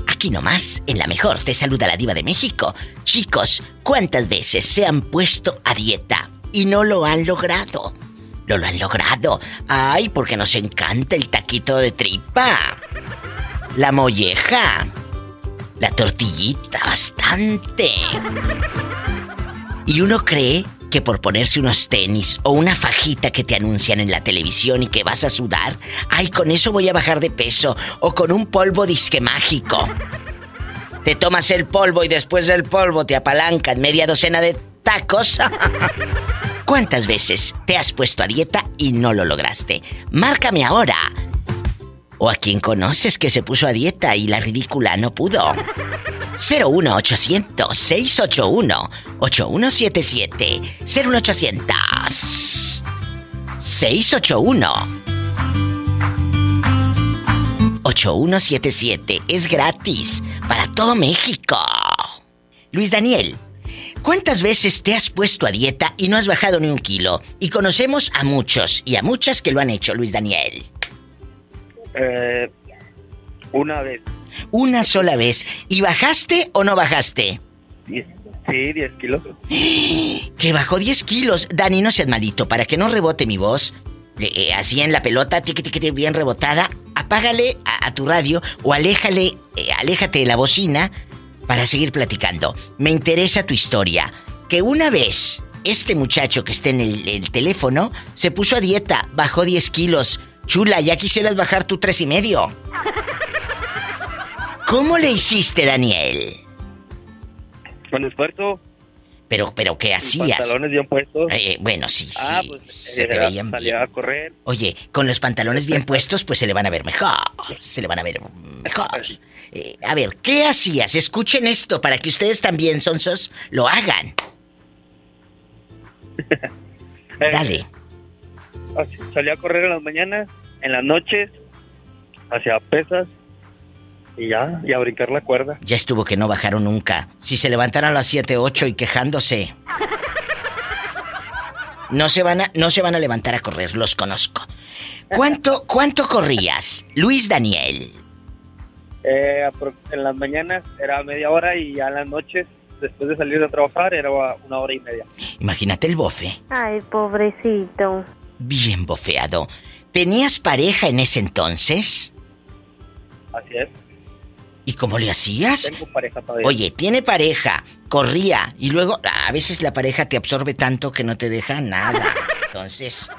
Aquí nomás, en la mejor, te saluda la diva de México. Chicos, ¿cuántas veces se han puesto a dieta y no lo han logrado? No lo han logrado. Ay, porque nos encanta el taquito de tripa. La molleja. La tortillita, bastante. Y uno cree que por ponerse unos tenis o una fajita que te anuncian en la televisión y que vas a sudar, ay, con eso voy a bajar de peso o con un polvo disque mágico. Te tomas el polvo y después del polvo te apalancan media docena de tacos. [laughs] ¿Cuántas veces te has puesto a dieta y no lo lograste? Márcame ahora. O a quien conoces que se puso a dieta y la ridícula no pudo. 01800 681 8177 01800 681 8177 es gratis para todo México. Luis Daniel, ¿cuántas veces te has puesto a dieta y no has bajado ni un kilo? Y conocemos a muchos y a muchas que lo han hecho, Luis Daniel. Eh, una vez. Una sola vez. ¿Y bajaste o no bajaste? Diez- sí, 10 kilos. Que bajó 10 kilos. Dani, no seas malito, para que no rebote mi voz. eh, eh, así en la pelota, tiqui, tiqui, tiqui, bien rebotada. Apágale a, a tu radio o aléjale, eh, aléjate de la bocina para seguir platicando. Me interesa tu historia. Que una vez este muchacho que está en el, el teléfono se puso a dieta, bajó 10 kilos. Chula, ya quisieras bajar tu tres y medio. ¿Cómo le hiciste, Daniel? Con esfuerzo. Pero, pero, ¿qué hacías? Pantalones bien puestos. Eh, bueno, sí. Ah, pues se eh, te veían salía bien. a correr. Oye, con los pantalones bien puestos, pues se le van a ver mejor. Se le van a ver mejor. [laughs] Eh, a ver, ¿qué hacías? Escuchen esto para que ustedes también, sonsos, lo hagan. [laughs] Dale. Así, Salía a correr en las mañanas, en las noches, hacia pesas y ya, y a brincar la cuerda. Ya estuvo que no bajaron nunca. Si se levantaron a las 7, 8 y quejándose. No se van a, no se van a levantar a correr, los conozco. ¿Cuánto, cuánto corrías, Luis Daniel? Eh, en las mañanas era media hora y ya en las noches, después de salir de trabajar, era una hora y media. Imagínate el bofe. Ay, pobrecito. Bien bofeado. ¿Tenías pareja en ese entonces? Así es. ¿Y cómo le hacías? Tengo pareja todavía. Oye, tiene pareja, corría y luego a veces la pareja te absorbe tanto que no te deja nada. [laughs] Entonces,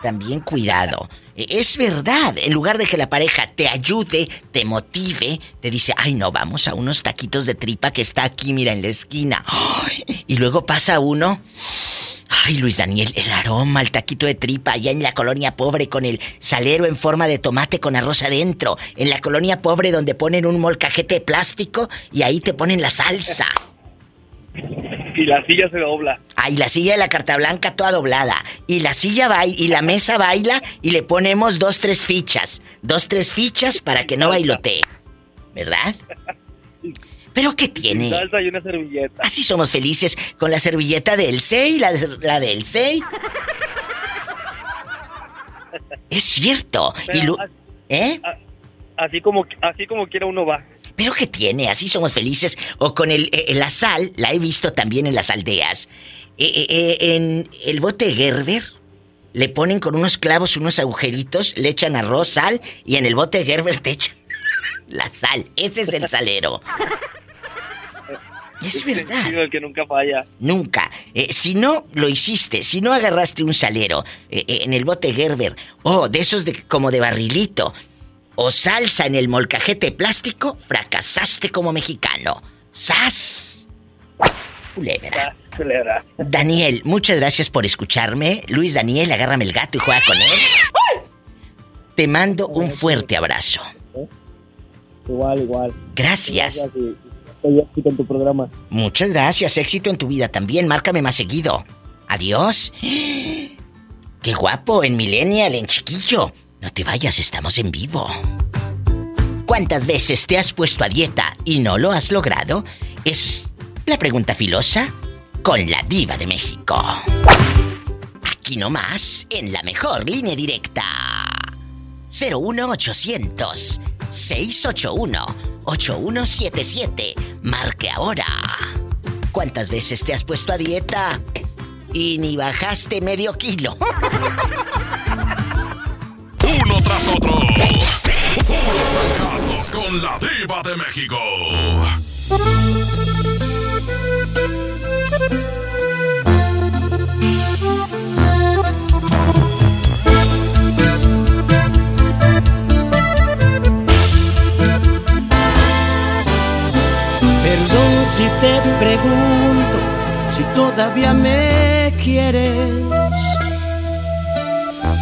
también cuidado. E- Es verdad, en lugar de que la pareja te ayude, te motive, te dice, ay no, vamos a unos taquitos de tripa que está aquí, mira, en la esquina. Y luego pasa uno. Ay, Luis Daniel, el aroma, el taquito de tripa allá en la colonia pobre con el salero en forma de tomate con arroz adentro. En la colonia pobre donde ponen un molcajete de plástico y ahí te ponen la salsa. Y la silla se dobla. Ay, la silla de la carta blanca toda doblada. Y la silla baila, y la mesa baila y le ponemos dos, tres fichas. Dos, tres fichas para que no bailotee. ¿Verdad? ¿Pero qué tiene? Salsa y una servilleta. Así somos felices con la servilleta del 6, la, la del 6. Es cierto. Y así- ¿Eh? a- Así como, así como quiera uno va. ¿Pero qué tiene? Así somos felices. O con el, eh, la sal, la he visto también en las aldeas. Eh, eh, en el bote Gerber le ponen con unos clavos unos agujeritos, le echan arroz, sal y en el bote Gerber te echan [laughs] la sal. Ese es el salero. [laughs] Es verdad. El que nunca falla. Nunca. Eh, si no lo hiciste, si no agarraste un salero eh, eh, en el bote Gerber, o de esos de, como de barrilito, o salsa en el molcajete plástico, fracasaste como mexicano. ¡Sas! Culebra. Culebra. Daniel, muchas gracias por escucharme. Luis Daniel, agárrame el gato y juega con él. Te mando un fuerte abrazo. Igual, igual. Gracias. Estoy éxito en tu programa. Muchas gracias, éxito en tu vida también. Márcame más seguido. Adiós. Qué guapo, en Millennial, en chiquillo. No te vayas, estamos en vivo. ¿Cuántas veces te has puesto a dieta y no lo has logrado? Es la pregunta filosa con la diva de México. Aquí nomás, en la mejor línea directa. 01800 681 8177. Marque ahora. ¿Cuántas veces te has puesto a dieta y ni bajaste medio kilo? [laughs] Otro. Puros fracasos con la diva de México. Perdón si te pregunto si todavía me quieres.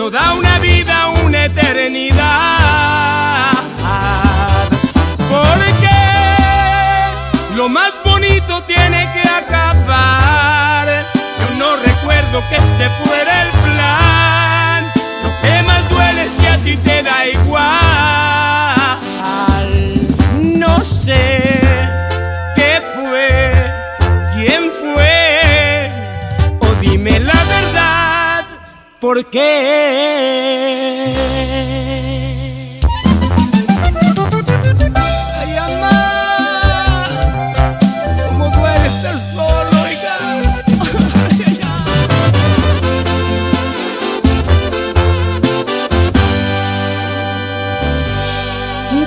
toda una vida, una eternidad. Porque lo más bonito tiene que acabar. Yo no recuerdo que este fuera el plan. Lo que más duele es que a ti te da igual. No sé ¿por qué?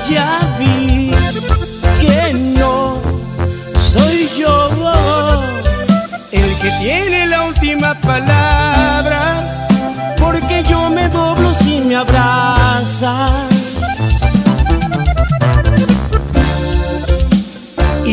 Ya vi que no soy yo el que tiene la última palabra,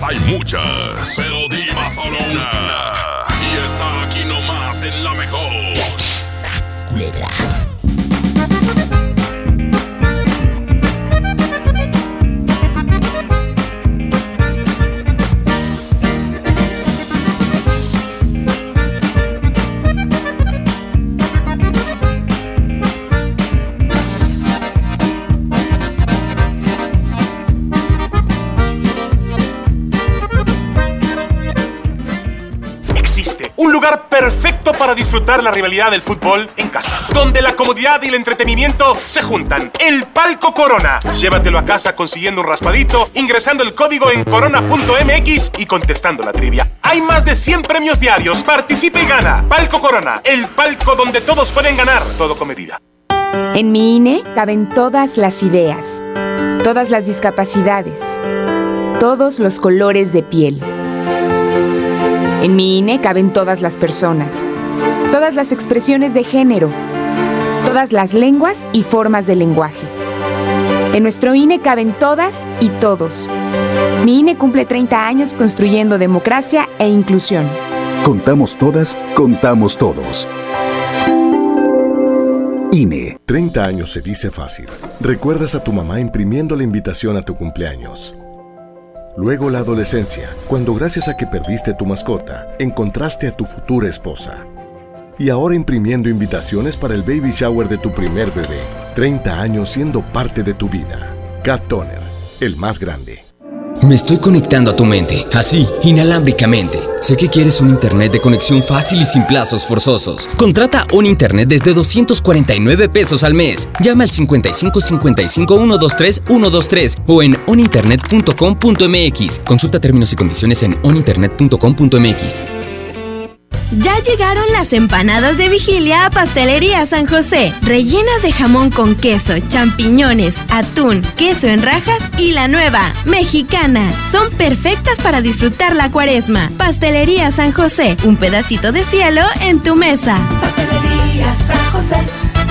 Hay muchas, pero diva solo una. Disfrutar la rivalidad del fútbol en casa, donde la comodidad y el entretenimiento se juntan. El Palco Corona. Llévatelo a casa consiguiendo un raspadito, ingresando el código en corona.mx y contestando la trivia. Hay más de 100 premios diarios. Participe y gana. Palco Corona, el palco donde todos pueden ganar, todo con medida. En mi INE caben todas las ideas, todas las discapacidades, todos los colores de piel. En mi INE caben todas las personas, todas las expresiones de género, todas las lenguas y formas de lenguaje. En nuestro INE caben todas y todos. Mi INE cumple 30 años construyendo democracia e inclusión. Contamos todas, contamos todos. INE. 30 años se dice fácil. Recuerdas a tu mamá imprimiendo la invitación a tu cumpleaños. Luego la adolescencia, cuando gracias a que perdiste tu mascota, encontraste a tu futura esposa. Y ahora imprimiendo invitaciones para el baby shower de tu primer bebé. 30 años siendo parte de tu vida. Cat Toner, el más grande. Me estoy conectando a tu mente, así, inalámbricamente. Sé que quieres un internet de conexión fácil y sin plazos forzosos. Contrata un internet desde 249 pesos al mes. Llama al 55 55 123 123 o en oninternet.com.mx. Consulta términos y condiciones en oninternet.com.mx. Ya llegaron las empanadas de vigilia a Pastelería San José, rellenas de jamón con queso, champiñones, atún, queso en rajas y la nueva, mexicana. Son perfectas para disfrutar la cuaresma. Pastelería San José, un pedacito de cielo en tu mesa. Pastelería San José,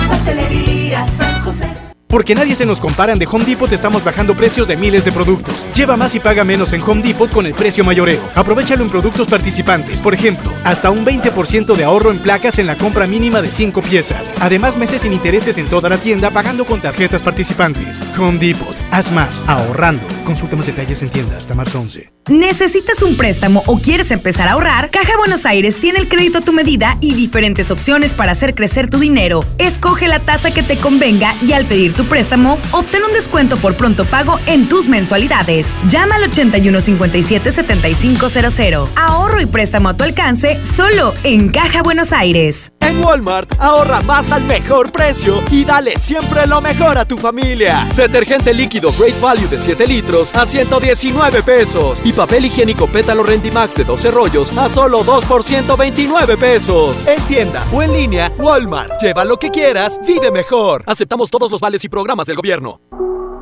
Pastelería San José. Porque nadie se nos comparan de Home Depot estamos bajando precios de miles de productos. Lleva más y paga menos en Home Depot con el precio mayoreo. Aprovechalo en productos participantes. Por ejemplo, hasta un 20% de ahorro en placas en la compra mínima de 5 piezas. Además, meses sin intereses en toda la tienda pagando con tarjetas participantes. Home Depot. Haz más ahorrando. Consulta más detalles en tienda hasta marzo 11. ¿Necesitas un préstamo o quieres empezar a ahorrar? Caja Buenos Aires tiene el crédito a tu medida y diferentes opciones para hacer crecer tu dinero. Escoge la tasa que te convenga y al pedir tu préstamo, obtén un descuento por pronto pago en tus mensualidades. Llama al 8157-7500. Ahorro y préstamo a tu alcance solo en Caja Buenos Aires. En Walmart, ahorra más al mejor precio y dale siempre lo mejor a tu familia. Detergente líquido Great Value de 7 litros a 119 pesos. Y papel higiénico Pétalo Rendimax de 12 rollos a solo 2 por 129 pesos. En tienda o en línea, Walmart. Lleva lo que quieras, vive mejor. Aceptamos todos los vales y programas del gobierno.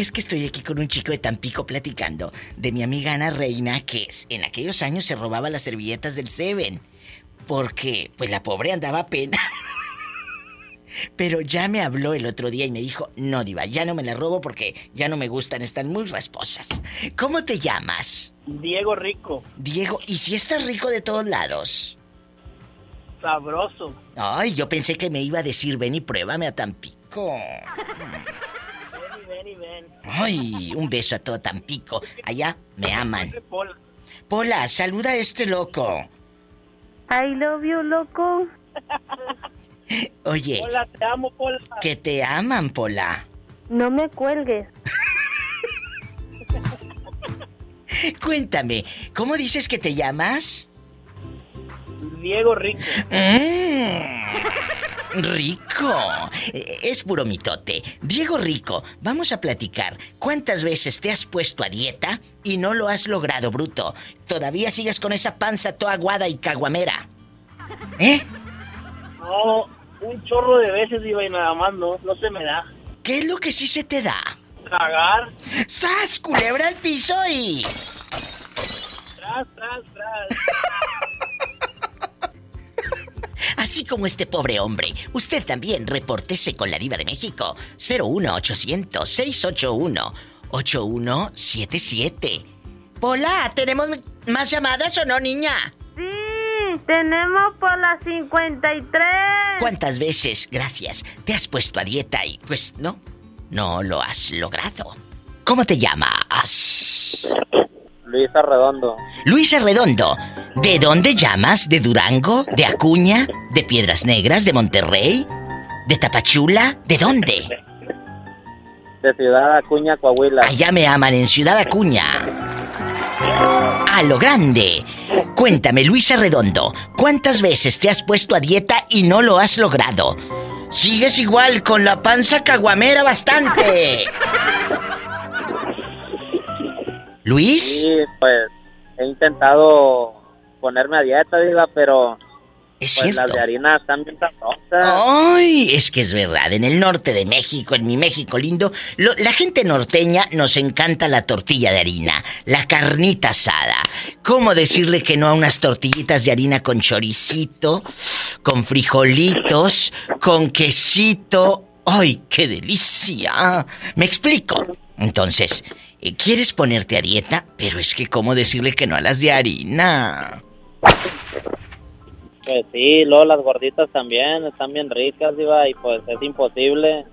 Es que estoy aquí con un chico de Tampico platicando de mi amiga Ana Reina que es- en aquellos años se robaba las servilletas del Seven. Porque, pues la pobre andaba a pena. [laughs] Pero ya me habló el otro día y me dijo, no, diva, ya no me la robo porque ya no me gustan, están muy rasposas. ¿Cómo te llamas? Diego Rico. Diego, ¿y si estás rico de todos lados? Sabroso. Ay, yo pensé que me iba a decir, ven y pruébame a Tampico. [laughs] Ay, un beso a todo Tampico. Allá me aman. Pola. Pola, saluda a este loco. I love you, loco. [laughs] Oye, Hola, te amo, Pola. que te aman, Pola. No me cuelgues. [laughs] Cuéntame, ¿cómo dices que te llamas? Diego Rico. Mm, rico. Es puro mitote. Diego Rico, vamos a platicar. ¿Cuántas veces te has puesto a dieta y no lo has logrado, bruto? ¿Todavía sigues con esa panza toda aguada y caguamera? ¿Eh? No, un chorro de veces iba y nada más no, no se me da. ¿Qué es lo que sí se te da? Cagar. ¡Sas, culebra al piso y... Tras, tras, tras. [laughs] Así como este pobre hombre, usted también repórtese con la diva de México. 01800-681-8177. Hola, ¿tenemos más llamadas o no, niña? Sí, tenemos por las 53. ¿Cuántas veces, gracias, te has puesto a dieta y pues no, no lo has logrado? ¿Cómo te llamas? Luisa Redondo, Luisa Redondo. ¿De dónde llamas? ¿De Durango? ¿De Acuña? ¿De Piedras Negras? ¿De Monterrey? ¿De Tapachula? ¿De dónde? de Ciudad Acuña, Coahuila. Allá me aman en Ciudad Acuña. A lo grande. Cuéntame, Luisa Redondo, ¿cuántas veces te has puesto a dieta y no lo has logrado? Sigues igual con la panza caguamera bastante. Luis, Sí, pues he intentado ponerme a dieta, diga, pero es pues cierto. las de harina están bien sabrosas. Ay, es que es verdad, en el norte de México, en mi México lindo, lo- la gente norteña nos encanta la tortilla de harina, la carnita asada. ¿Cómo decirle que no a unas tortillitas de harina con choricito, con frijolitos, con quesito? ¡Ay, qué delicia! ¿Me explico? Entonces, ¿quieres ponerte a dieta? Pero es que ¿cómo decirle que no a las de harina? Pues sí, luego las gorditas también están bien ricas, diva, y pues es imposible.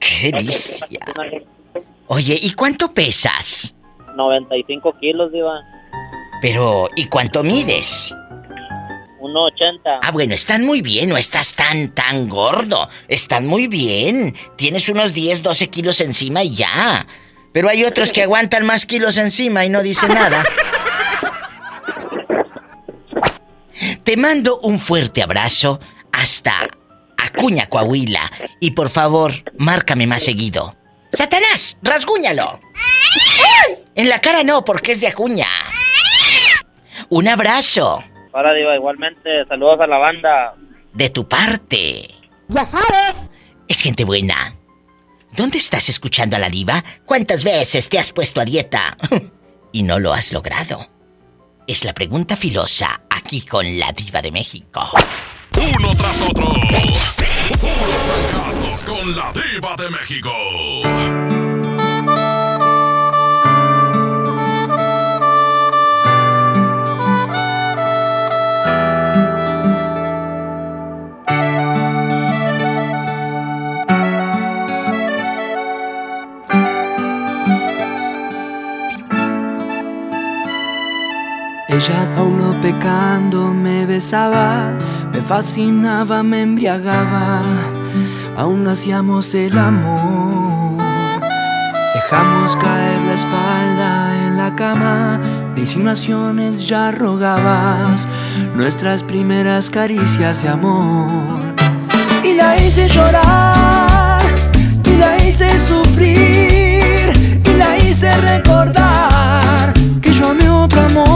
¡Qué delicia! Oye, ¿y cuánto pesas? 95 kilos, diva. Pero, ¿y cuánto mides? 1.80. Ah, bueno, están muy bien, no estás tan, tan gordo. Están muy bien. Tienes unos 10, 12 kilos encima y ya. Pero hay otros que aguantan más kilos encima y no dicen nada. Te mando un fuerte abrazo hasta Acuña, Coahuila. Y por favor, márcame más seguido. ¡Satanás! ¡Rasguñalo! En la cara no, porque es de Acuña. Un abrazo. Ahora, diva, igualmente, saludos a la banda. De tu parte. Ya sabes. Es gente buena. ¿Dónde estás escuchando a la diva? ¿Cuántas veces te has puesto a dieta? [laughs] y no lo has logrado. Es la pregunta filosa aquí con la diva de México. Uno tras otro. Puros fracasos con la diva de México. Ella aún no pecando me besaba, me fascinaba, me embriagaba, aún hacíamos el amor. Dejamos caer la espalda en la cama, de insinuaciones ya rogabas nuestras primeras caricias de amor. Y la hice llorar, y la hice sufrir, y la hice recordar que yo amé otro amor,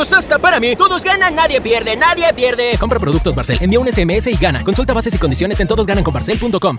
Hasta para mí. Todos ganan, nadie pierde, nadie pierde. Compra productos Barcel, envía un SMS y gana. Consulta bases y condiciones en todosgananconbarcel.com.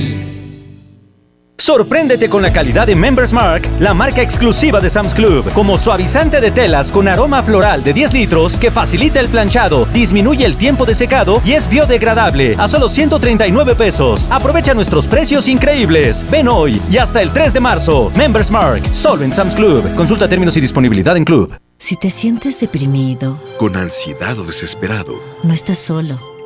Sorpréndete con la calidad de Members Mark, la marca exclusiva de Sam's Club, como suavizante de telas con aroma floral de 10 litros que facilita el planchado, disminuye el tiempo de secado y es biodegradable a solo 139 pesos. Aprovecha nuestros precios increíbles. Ven hoy y hasta el 3 de marzo. Members Mark, solo en Sam's Club. Consulta términos y disponibilidad en Club. Si te sientes deprimido, Con ansiedad o desesperado, no estás solo.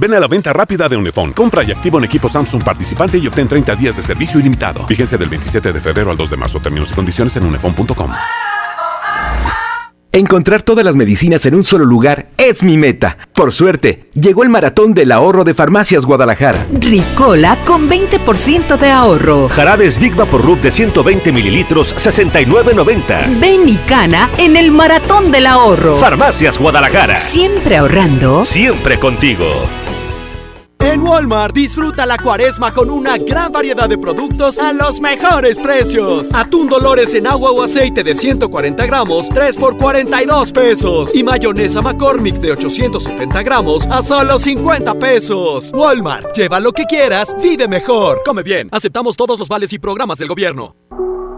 Ven a la venta rápida de Unifón. Compra y activa un equipo Samsung participante y obtén 30 días de servicio ilimitado. Fíjense del 27 de febrero al 2 de marzo. Términos y condiciones en unifón.com. Encontrar todas las medicinas en un solo lugar es mi meta. Por suerte, llegó el maratón del ahorro de Farmacias Guadalajara. Ricola con 20% de ahorro. Jarabes Big Vaporub de 120 mililitros, 69.90. Ven y cana en el maratón del ahorro. Farmacias Guadalajara. Siempre ahorrando. Siempre contigo. En Walmart disfruta la cuaresma con una gran variedad de productos a los mejores precios. Atún Dolores en agua o aceite de 140 gramos, 3 por 42 pesos. Y mayonesa McCormick de 870 gramos a solo 50 pesos. Walmart, lleva lo que quieras, vive mejor. Come bien, aceptamos todos los vales y programas del gobierno.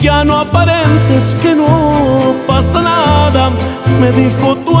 Ya no aparentes que no pasa nada, me dijo tu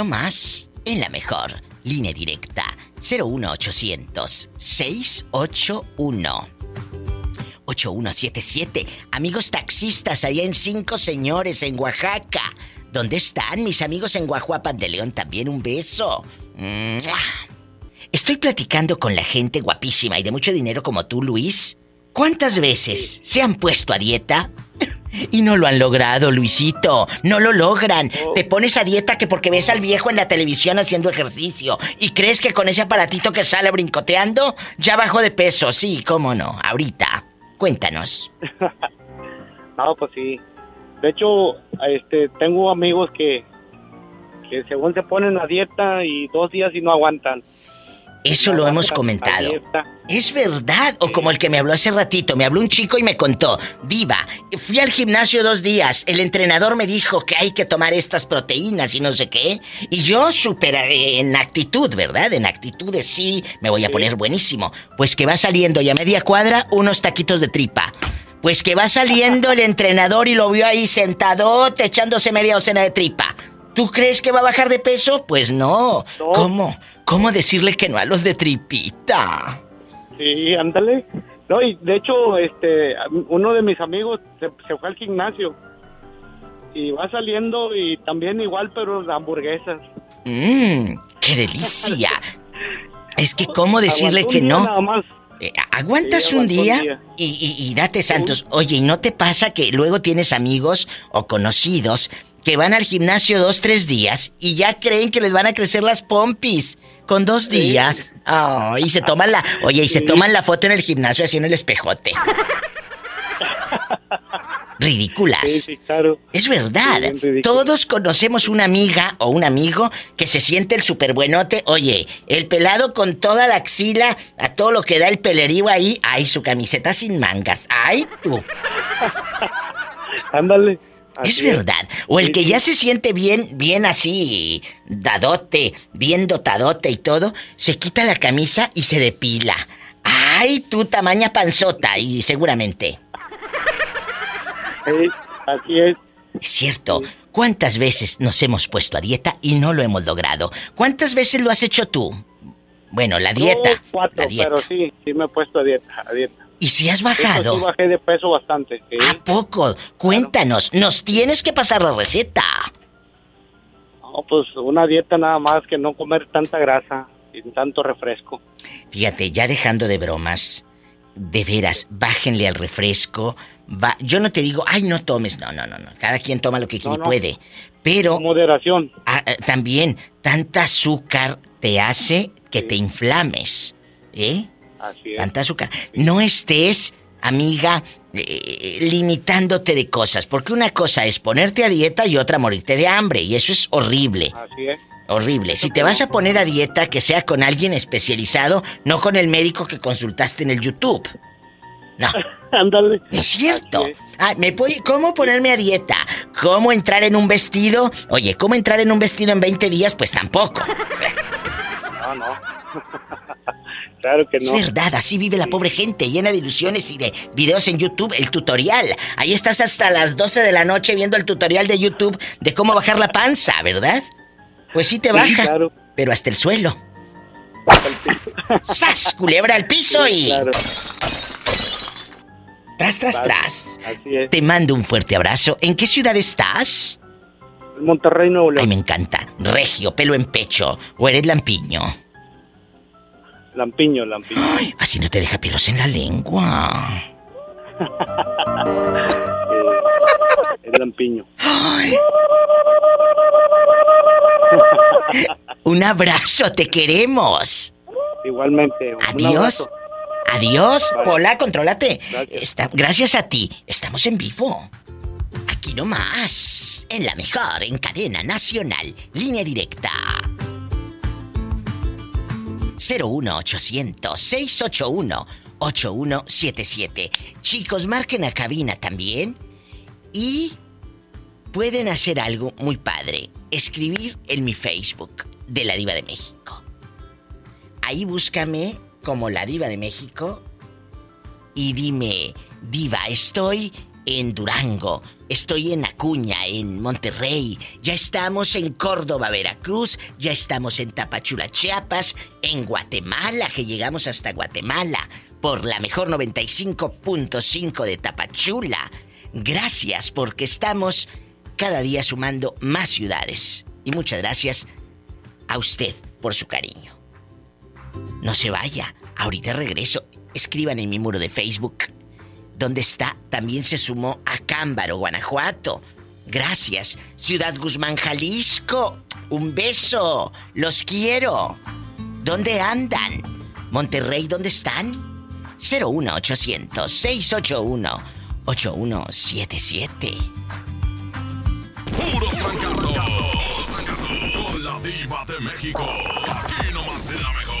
nomás, en la mejor. Línea directa 01800 681 8177. Amigos taxistas allá en Cinco Señores, en Oaxaca. ¿Dónde están mis amigos en Guajuapan de León? También un beso. Estoy platicando con la gente guapísima y de mucho dinero como tú, Luis. ¿Cuántas veces se han puesto a dieta? Y no lo han logrado, Luisito. No lo logran. Te pones a dieta que porque ves al viejo en la televisión haciendo ejercicio y crees que con ese aparatito que sale brincoteando ya bajó de peso. Sí, cómo no. Ahorita. Cuéntanos. [laughs] No, pues sí. De hecho, este, tengo amigos que, que según se ponen a dieta y dos días y no aguantan. Eso lo hemos comentado. Es verdad. O como el que me habló hace ratito. Me habló un chico y me contó. Diva, fui al gimnasio dos días. El entrenador me dijo que hay que tomar estas proteínas y no sé qué. Y yo súper eh, en actitud, ¿verdad? En actitud de sí, me voy a poner buenísimo. Pues que va saliendo y a media cuadra unos taquitos de tripa. Pues que va saliendo el entrenador y lo vio ahí sentado echándose media docena de tripa. ¿Tú crees que va a bajar de peso? Pues no. ¿Cómo? ¿Cómo decirle que no a los de tripita? Sí, ándale. No, y de hecho, este, uno de mis amigos se, se fue al gimnasio y va saliendo y también igual, pero de hamburguesas. Mmm, qué delicia. [laughs] Es que cómo decirle que no. Nada más. Eh, aguantas Sí, un día, día. Y, y- y date santos. Oye, ¿y no te pasa que luego tienes amigos o conocidos que van al gimnasio dos, tres días y ya creen que les van a crecer las pompis con dos días. Oh, y se toman la, oye, y se toman la foto en el gimnasio así en el espejote. [laughs] Ridículas. Sí, sí, claro. Es verdad. Todos conocemos una amiga o un amigo que se siente el superbuenote. Oye, el pelado con toda la axila, a todo lo que da el pelerío ahí. Ay, su camiseta sin mangas. Ay, tú. [laughs] Ándale. Es verdad. O el que ya se siente bien, bien así, dadote, bien dotadote y todo, se quita la camisa y se depila. Ay, tú tamaña panzota y seguramente. Sí, así es. Es cierto. ¿Cuántas veces nos hemos puesto a dieta y no lo hemos logrado? ¿Cuántas veces lo has hecho tú? Bueno, la dieta. Cuatro, la dieta. pero sí, sí me he puesto a dieta. A dieta. ¿Y si has bajado? sí bajé de peso bastante. sí. ¿A poco? Cuéntanos, nos tienes que pasar la receta. No, pues una dieta nada más que no comer tanta grasa y tanto refresco. Fíjate, ya dejando de bromas, de veras, bájenle al refresco. Va, yo no te digo, ay, no tomes, no, no, no, no. Cada quien toma lo que quiere y no. puede. Pero. moderación. también, tanta azúcar te hace que te inflames. ¿Eh? Así es. Tanta azúcar. No estés, amiga, eh, limitándote de cosas. Porque una cosa es ponerte a dieta y otra morirte de hambre. Y eso es horrible. Así es. Horrible. Si te vas a poner a dieta, que sea con alguien especializado, no con el médico que consultaste en el YouTube. No. [laughs] Ándale. Es cierto. Ah, ¿me puede- ¿Cómo ponerme a dieta? ¿Cómo entrar en un vestido? Oye, ¿cómo entrar en un vestido en 20 días? Pues tampoco. [laughs] No, no. [laughs] claro que no. Es verdad, así vive la pobre gente, llena de ilusiones y de videos en YouTube, el tutorial. Ahí estás hasta las 12 de la noche viendo el tutorial de YouTube de cómo bajar la panza, ¿verdad? Pues sí te Sí, baja, claro. pero hasta el suelo. ¡Sas! Culebra al piso y... Claro. Tras, tras, tras. Así es. Te mando un fuerte abrazo. ¿En qué ciudad estás? Monterrey, Nuevo León. Ay, me encanta. Regio, pelo en pecho. ¿O eres lampiño? Lampiño, Lampiño. Así no te deja pelos en la lengua. [laughs] Es Lampiño. [laughs] Un abrazo, te queremos. Igualmente. Adiós. Adiós. Pola, contrólate. Gracias. Está- gracias a ti. Estamos en vivo. Aquí nomás. En la mejor, en cadena nacional. Línea directa. 01800-681-8177. Chicos, marquen a cabina también. Y pueden hacer algo muy padre. Escribir en mi Facebook de la Diva de México. Ahí búscame como la Diva de México y dime, Diva, estoy en Durango, estoy en Acuña, en Monterrey, ya estamos en Córdoba, Veracruz, ya estamos en Tapachula, Chiapas, en Guatemala, que llegamos hasta Guatemala, por la mejor 95.5 de Tapachula. Gracias porque estamos cada día sumando más ciudades. Y muchas gracias a usted por su cariño. No se vaya, ahorita regreso. Escriban en mi muro de Facebook. ¿Dónde está? También se sumó a Cámbaro, Guanajuato. Gracias. Ciudad Guzmán, Jalisco. Un beso. Los quiero. ¿Dónde andan? Monterrey, ¿dónde están? 01800 681 8177. Puros fracasos. Con la diva de México. Aquí nomás será mejor.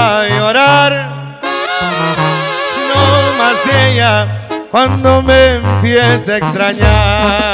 A llorar, no más ella cuando me empiece a extrañar.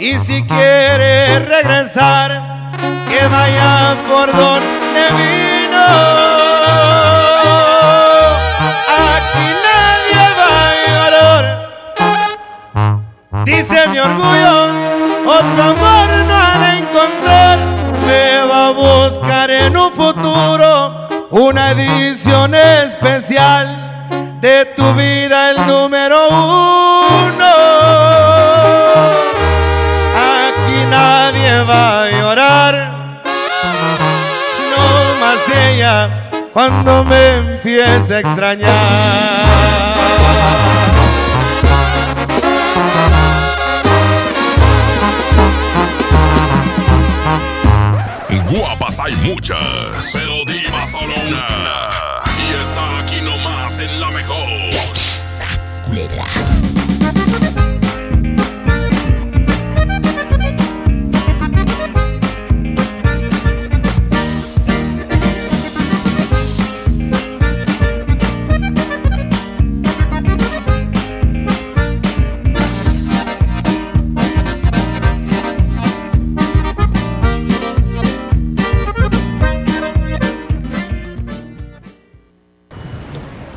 Y si quiere regresar, que vaya por donde vino. Aquí nadie va a llorar. Dice mi orgullo, otro amor no encontrar. Me va a buscar en un futuro una edición especial de tu vida, el número uno. Cuando me empiece a extrañar. Guapas hay muchas, pero diva solo una.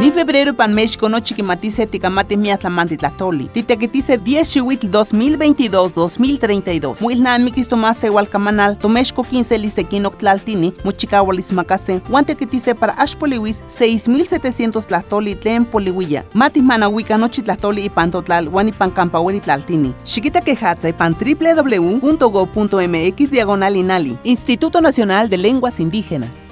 Ni febrero pan México no chiquimatice ticamate miatlamanti tlatoli. Titequetice 10 chihuitl 2022-2032. Muilnamikis tomase hualcamanal, tomexco 15 lisequinoc tlaltini, muchicahualis macase, guantequetice para ashpoliwis 6700 tlatoli tlen poliwilla. Matis manahuica nochi tlatoli y pantotlal, guanipan campaueri tlaltini. Chiquita quejatza pan www.go.mx diagonal inali. Instituto Nacional de Lenguas Indígenas.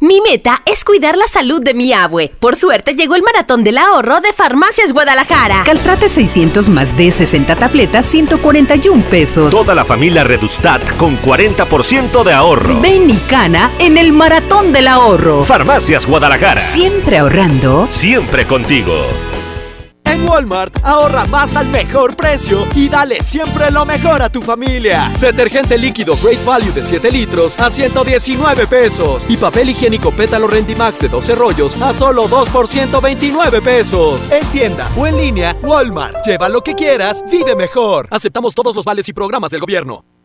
Mi meta es cuidar la salud de mi abue. Por suerte llegó el maratón del ahorro de Farmacias Guadalajara. Caltrate 600 más de 60 tabletas, 141 pesos. Toda la familia Redustat con 40% de ahorro. Ven y cana en el maratón del ahorro. Farmacias Guadalajara. Siempre ahorrando. Siempre contigo. En Walmart, ahorra más al mejor precio y dale siempre lo mejor a tu familia. Detergente líquido Great Value de 7 litros a 119 pesos. Y papel higiénico Pétalo Rendimax de 12 rollos a solo 2 por 129 pesos. En tienda o en línea, Walmart. Lleva lo que quieras, vive mejor. Aceptamos todos los vales y programas del gobierno.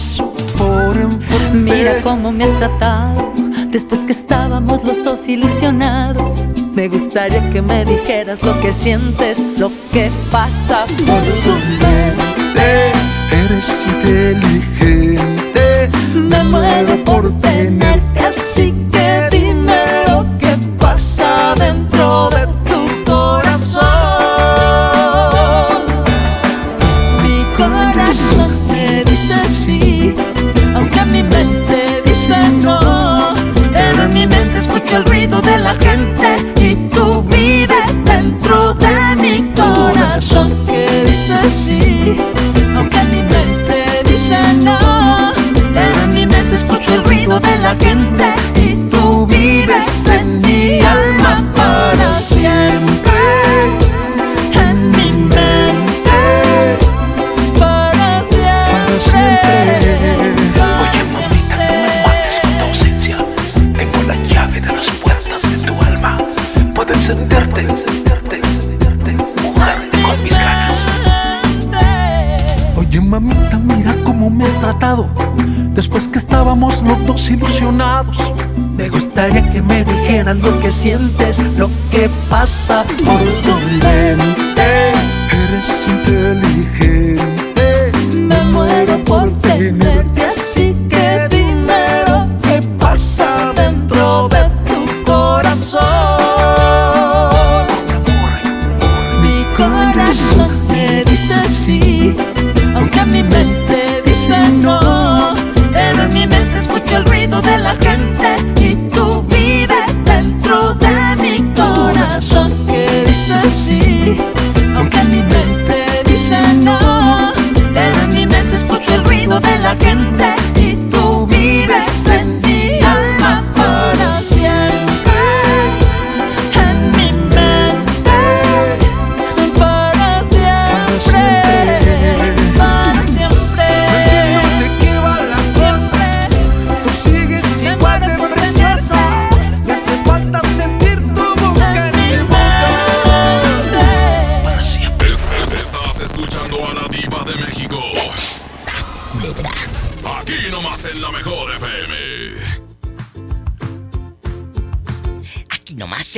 Paso por enfrente. Mira cómo me has tratado después que estábamos los dos ilusionados. Me gustaría que me dijeras lo que sientes, lo que pasa por tu mente. Eres inteligente, Me muero sientes, lo que pasa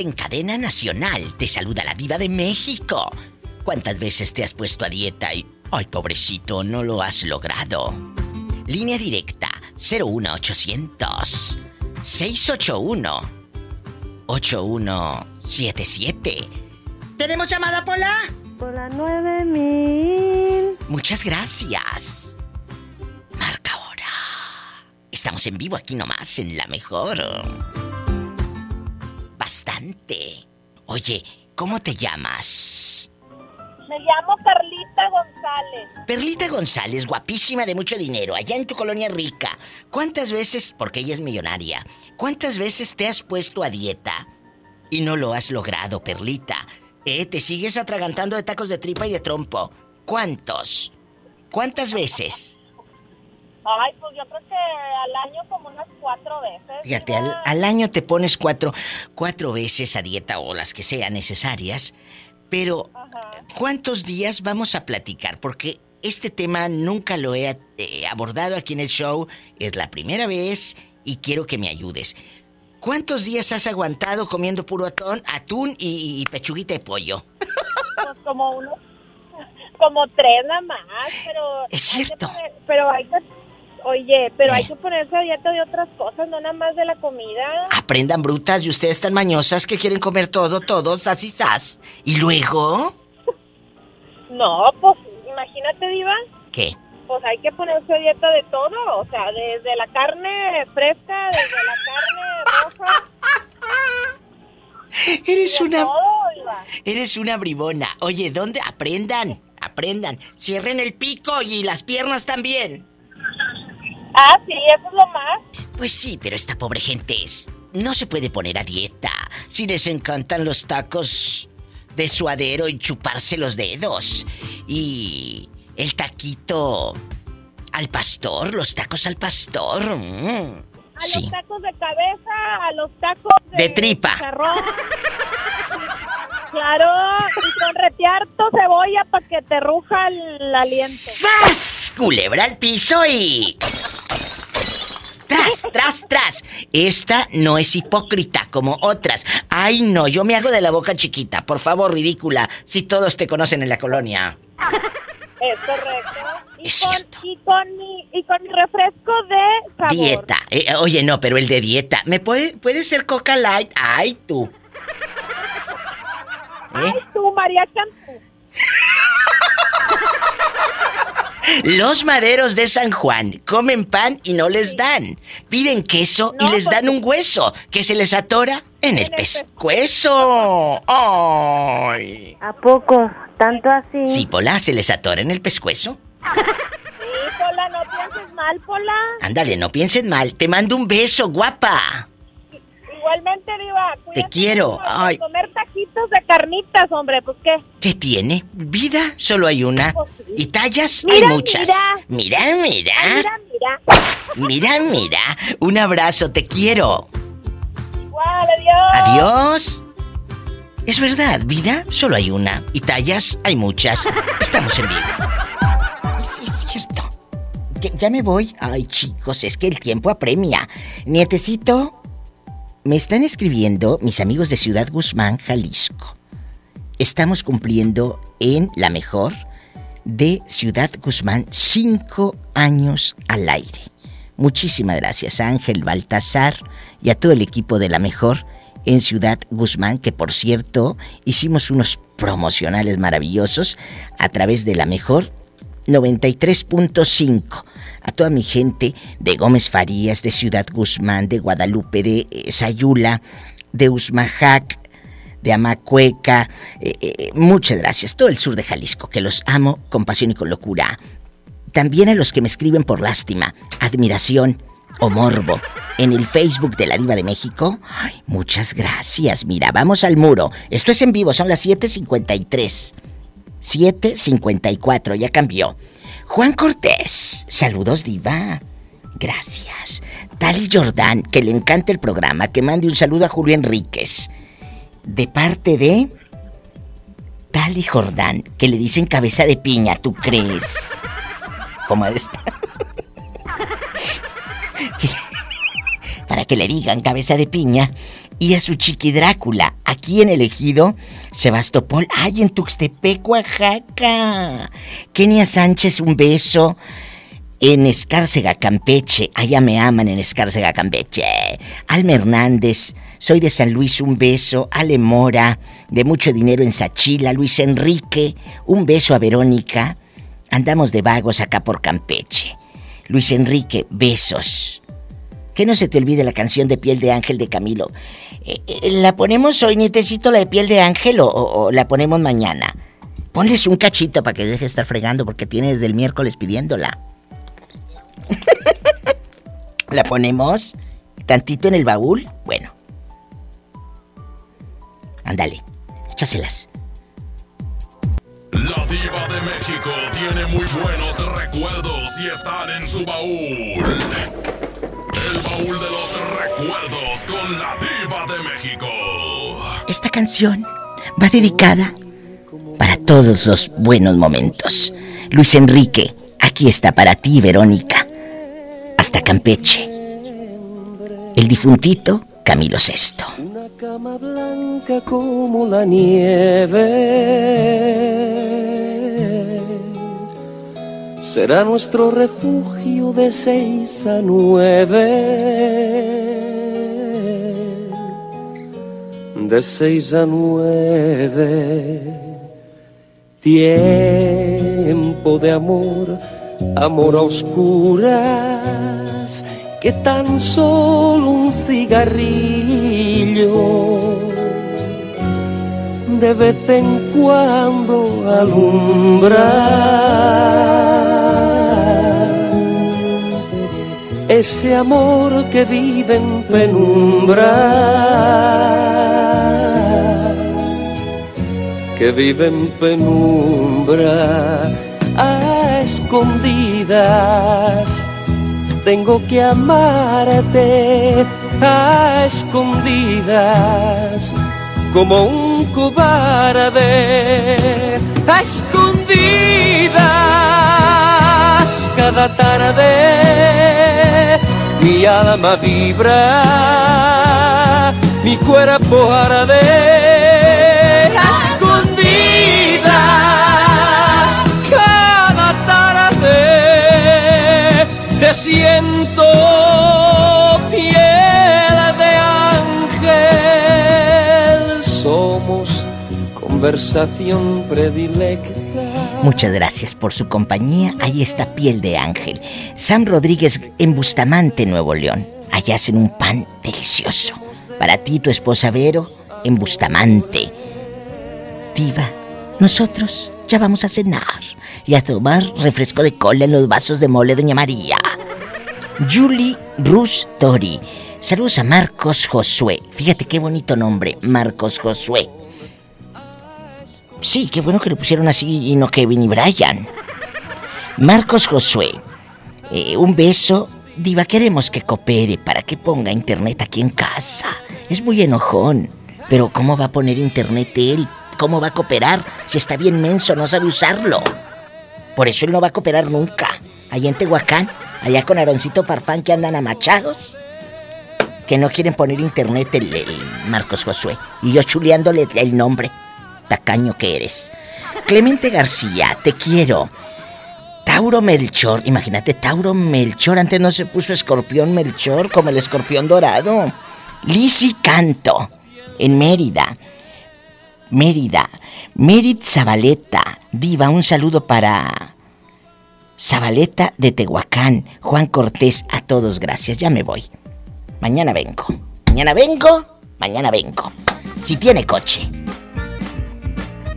en cadena nacional te saluda la diva de México. ¿Cuántas veces te has puesto a dieta y... Ay, pobrecito, no lo has logrado? Línea directa 01800 681 8177. ¿Tenemos llamada, Pola? Por la 9000. Muchas gracias. Marca ahora. Estamos en vivo aquí nomás, en la mejor. Bastante. Oye, ¿cómo te llamas? Me llamo Carlita González. Perlita González, guapísima de mucho dinero, allá en tu colonia rica. ¿Cuántas veces, porque ella es millonaria, cuántas veces te has puesto a dieta y no lo has logrado, Perlita? ¿Eh? Te sigues atragantando de tacos de tripa y de trompo. ¿Cuántos? ¿Cuántas veces? Ay, pues yo creo que al año como unas cuatro veces. Fíjate, al, al año te pones cuatro, cuatro veces a dieta o las que sean necesarias, pero ¿cuántos días vamos a platicar? Porque este tema nunca lo he eh, abordado aquí en el show, es la primera vez y quiero que me ayudes. ¿Cuántos días has aguantado comiendo puro atún, atún y, y pechuguita de pollo? Pues como unos, como tres nada más, pero... Es hay que cierto. pero hay que, oye, pero Eh. hay que ponerse a dieta de otras cosas, no nada más de la comida. Aprendan brutas y ustedes tan mañosas que quieren comer todo, todo, sas y sas. ¿Y luego? [laughs] No, pues imagínate, Diva, ¿Qué? pues hay que ponerse a dieta de todo, o sea, desde la carne fresca, desde la carne roja. [laughs] Eres de una... todo, Diva. Eres una bribona. Oye, ¿dónde? Aprendan, aprendan. Cierren el pico y las piernas también. Ah, sí, eso es lo más. Pues sí, pero esta pobre gente es... No se puede poner a dieta si les encantan los tacos de suadero y chuparse los dedos. Y el taquito al pastor, los tacos al pastor. mm, A Sí. los tacos de cabeza, a los tacos de, De tripa. [laughs] Claro, y con retiarto cebolla para que te ruja el aliento. ¡Sas! Culebra al piso y... ¡Tras, tras, tras! Esta no es hipócrita como otras. Ay, no, yo me hago de la boca chiquita. Por favor, ridícula. Si todos te conocen en la colonia. Es correcto. Y, Es con, y, con mi, y con mi refresco de sabor. Dieta. Eh, oye, no, pero el de dieta. ¿Me puede, puede ser Coca Light? Ay, tú. ¿Eh? Ay, tú, María Cantú. Los maderos de San Juan comen pan y no les dan. Piden queso y les dan un hueso que se les atora en el pescuezo. ¡Ay! ¿A poco? ¿Tanto así? Sí, Pola, se les atora en el pescuezo. Sí, Pola, no pienses mal, Pola. Ándale, no piensen mal. Te mando un beso, guapa. Igualmente, Diva. Te quiero. Ay, Comer taquitos de carnitas, hombre, pues qué. ¿qué tiene? Vida solo hay una. Y tallas Mira, hay muchas. Mira, mira. Mira, mira. Mira, mira. Un abrazo, te quiero. Igual, adiós. Adiós. Es verdad, vida solo hay una. Y tallas hay muchas. Estamos en vivo. Sí, es cierto. Ya me voy. Ay, chicos, es que el tiempo apremia. Nietecito, me están escribiendo mis amigos de Ciudad Guzmán, Jalisco. Estamos cumpliendo en la mejor de Ciudad Guzmán cinco años al aire. Muchísimas gracias Ángel Baltasar y a todo el equipo de la mejor en Ciudad Guzmán, que por cierto hicimos unos promocionales maravillosos a través de la mejor 93.5. A toda mi gente de Gómez Farías, de Ciudad Guzmán, de Guadalupe, de eh, Sayula, de Usmajac, de Amacueca. eh, eh, muchas gracias. Todo el sur de Jalisco, que los amo con pasión y con locura. También a los que me escriben por lástima, admiración o morbo en el Facebook de la Diva de México. Muchas gracias. Mira, vamos al muro. Esto es en vivo, son las 7:53. 7:54, ya cambió. Juan Cortés, saludos, Diva. Gracias. Tali Jordán, que le encanta el programa, que mande un saludo a Julio Enríquez. De parte de. Tali Jordán, que le dicen cabeza de piña, ¿tú crees? Como esta. [laughs] Para que le digan cabeza de piña. Y a su chiqui Drácula, aquí en el ejido, Sebastopol, ay, en Tuxtepec, Oaxaca. Kenia Sánchez, un beso. En Escárcega, Campeche, allá me aman en Escárcega, Campeche. Alma Hernández, soy de San Luis, un beso. Ale Mora, de mucho dinero en Sachila. Luis Enrique, un beso a Verónica. Andamos de vagos acá por Campeche. Luis Enrique, besos. Que no se te olvide la canción de Piel de Ángel de Camilo. Eh, eh, ¿La ponemos hoy, necesito la de Piel de Ángel, o, o la ponemos mañana? Ponles un cachito para que deje de estar fregando porque tiene desde el miércoles pidiéndola. [laughs] ¿La ponemos tantito en el baúl? Bueno. Ándale, échaselas. La diva de México tiene muy buenos recuerdos y están en su baúl. Baúl de los recuerdos con la diva de México. Esta canción va dedicada para todos los buenos momentos. Luis Enrique, aquí está para ti, Verónica. Hasta Campeche. El difuntito Camilo VI. Una cama blanca como la nieve será nuestro refugio de seis a nueve. De seis a nueve. Tiempo de amor, amor a oscuras, que tan solo un cigarrillo de vez en cuando alumbra ese amor que vive en penumbra, que vive en penumbra a escondidas. Tengo que amarte a escondidas como un cobarde a cada tarde mi alma vibra mi cuerpo arde. A escondidas cada tarde te siento piel de ángel. Somos conversación predilecta Muchas gracias por su compañía. Ahí está Piel de Ángel. Sam Rodríguez en Bustamante, Nuevo León. Allá hacen un pan delicioso. Para ti, tu esposa Vero, en Bustamante. Diva, nosotros ya vamos a cenar y a tomar refresco de cola en los vasos de mole, Doña María. Julie Rus Tori. Saludos a Marcos Josué. Fíjate qué bonito nombre, Marcos Josué. Sí, qué bueno que le pusieron así y no Kevin y Brian. Marcos Josué. eh, un beso. Diva, queremos que coopere para que ponga internet aquí en casa. Es muy enojón. Pero ¿cómo va a poner internet él? ¿Cómo va a cooperar si está bien menso, no sabe usarlo? Por eso él no va a cooperar nunca. Allá en Tehuacán, allá con Aroncito Farfán que andan amachados. Que no quieren poner internet el, el Marcos Josué. Y yo chuleándole el nombre. Tacaño que eres. Clemente García, te quiero. Tauro Melchor, imagínate, Tauro Melchor, antes no se puso escorpión Melchor como el escorpión dorado. Lisi Canto, en Mérida. Mérida. Merit Zabaleta, diva, un saludo para Zabaleta de Tehuacán. Juan Cortés, a todos gracias, ya me voy. Mañana vengo. Mañana vengo, mañana vengo. Si tiene coche.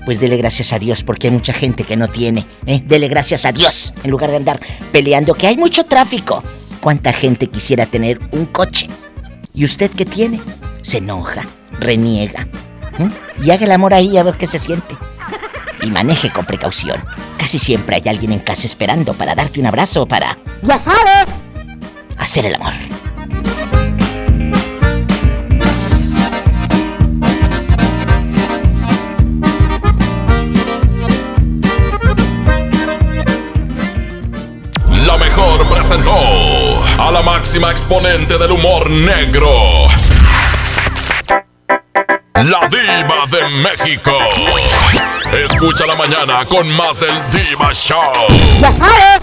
Pues dele gracias a Dios porque hay mucha gente que no tiene. ¿eh? Dele gracias a Dios en lugar de andar peleando que hay mucho tráfico. ¿Cuánta gente quisiera tener un coche? ¿Y usted qué tiene? Se enoja, reniega. Y haga el amor ahí a ver qué se siente. Y maneje con precaución. Casi siempre hay alguien en casa esperando para darte un abrazo o para... ¡Ya sabes! Hacer el amor. Presentó a la máxima exponente del humor negro. La diva de México. Escucha la mañana con más del Diva Show. ¡Ya sabes!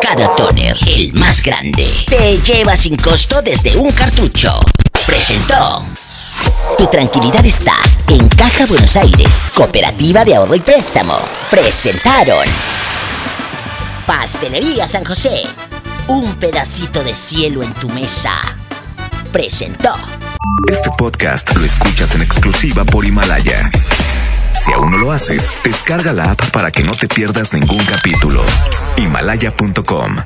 Cada toner, el más grande, te lleva sin costo desde un cartucho. Presentó Tu tranquilidad está en Caja Buenos Aires, Cooperativa de Ahorro y Préstamo. Presentaron Pastelería San José, un pedacito de cielo en tu mesa. Presentó. Este podcast lo escuchas en exclusiva por Himalaya. Si aún no lo haces, descarga la app para que no te pierdas ningún capítulo. Himalaya.com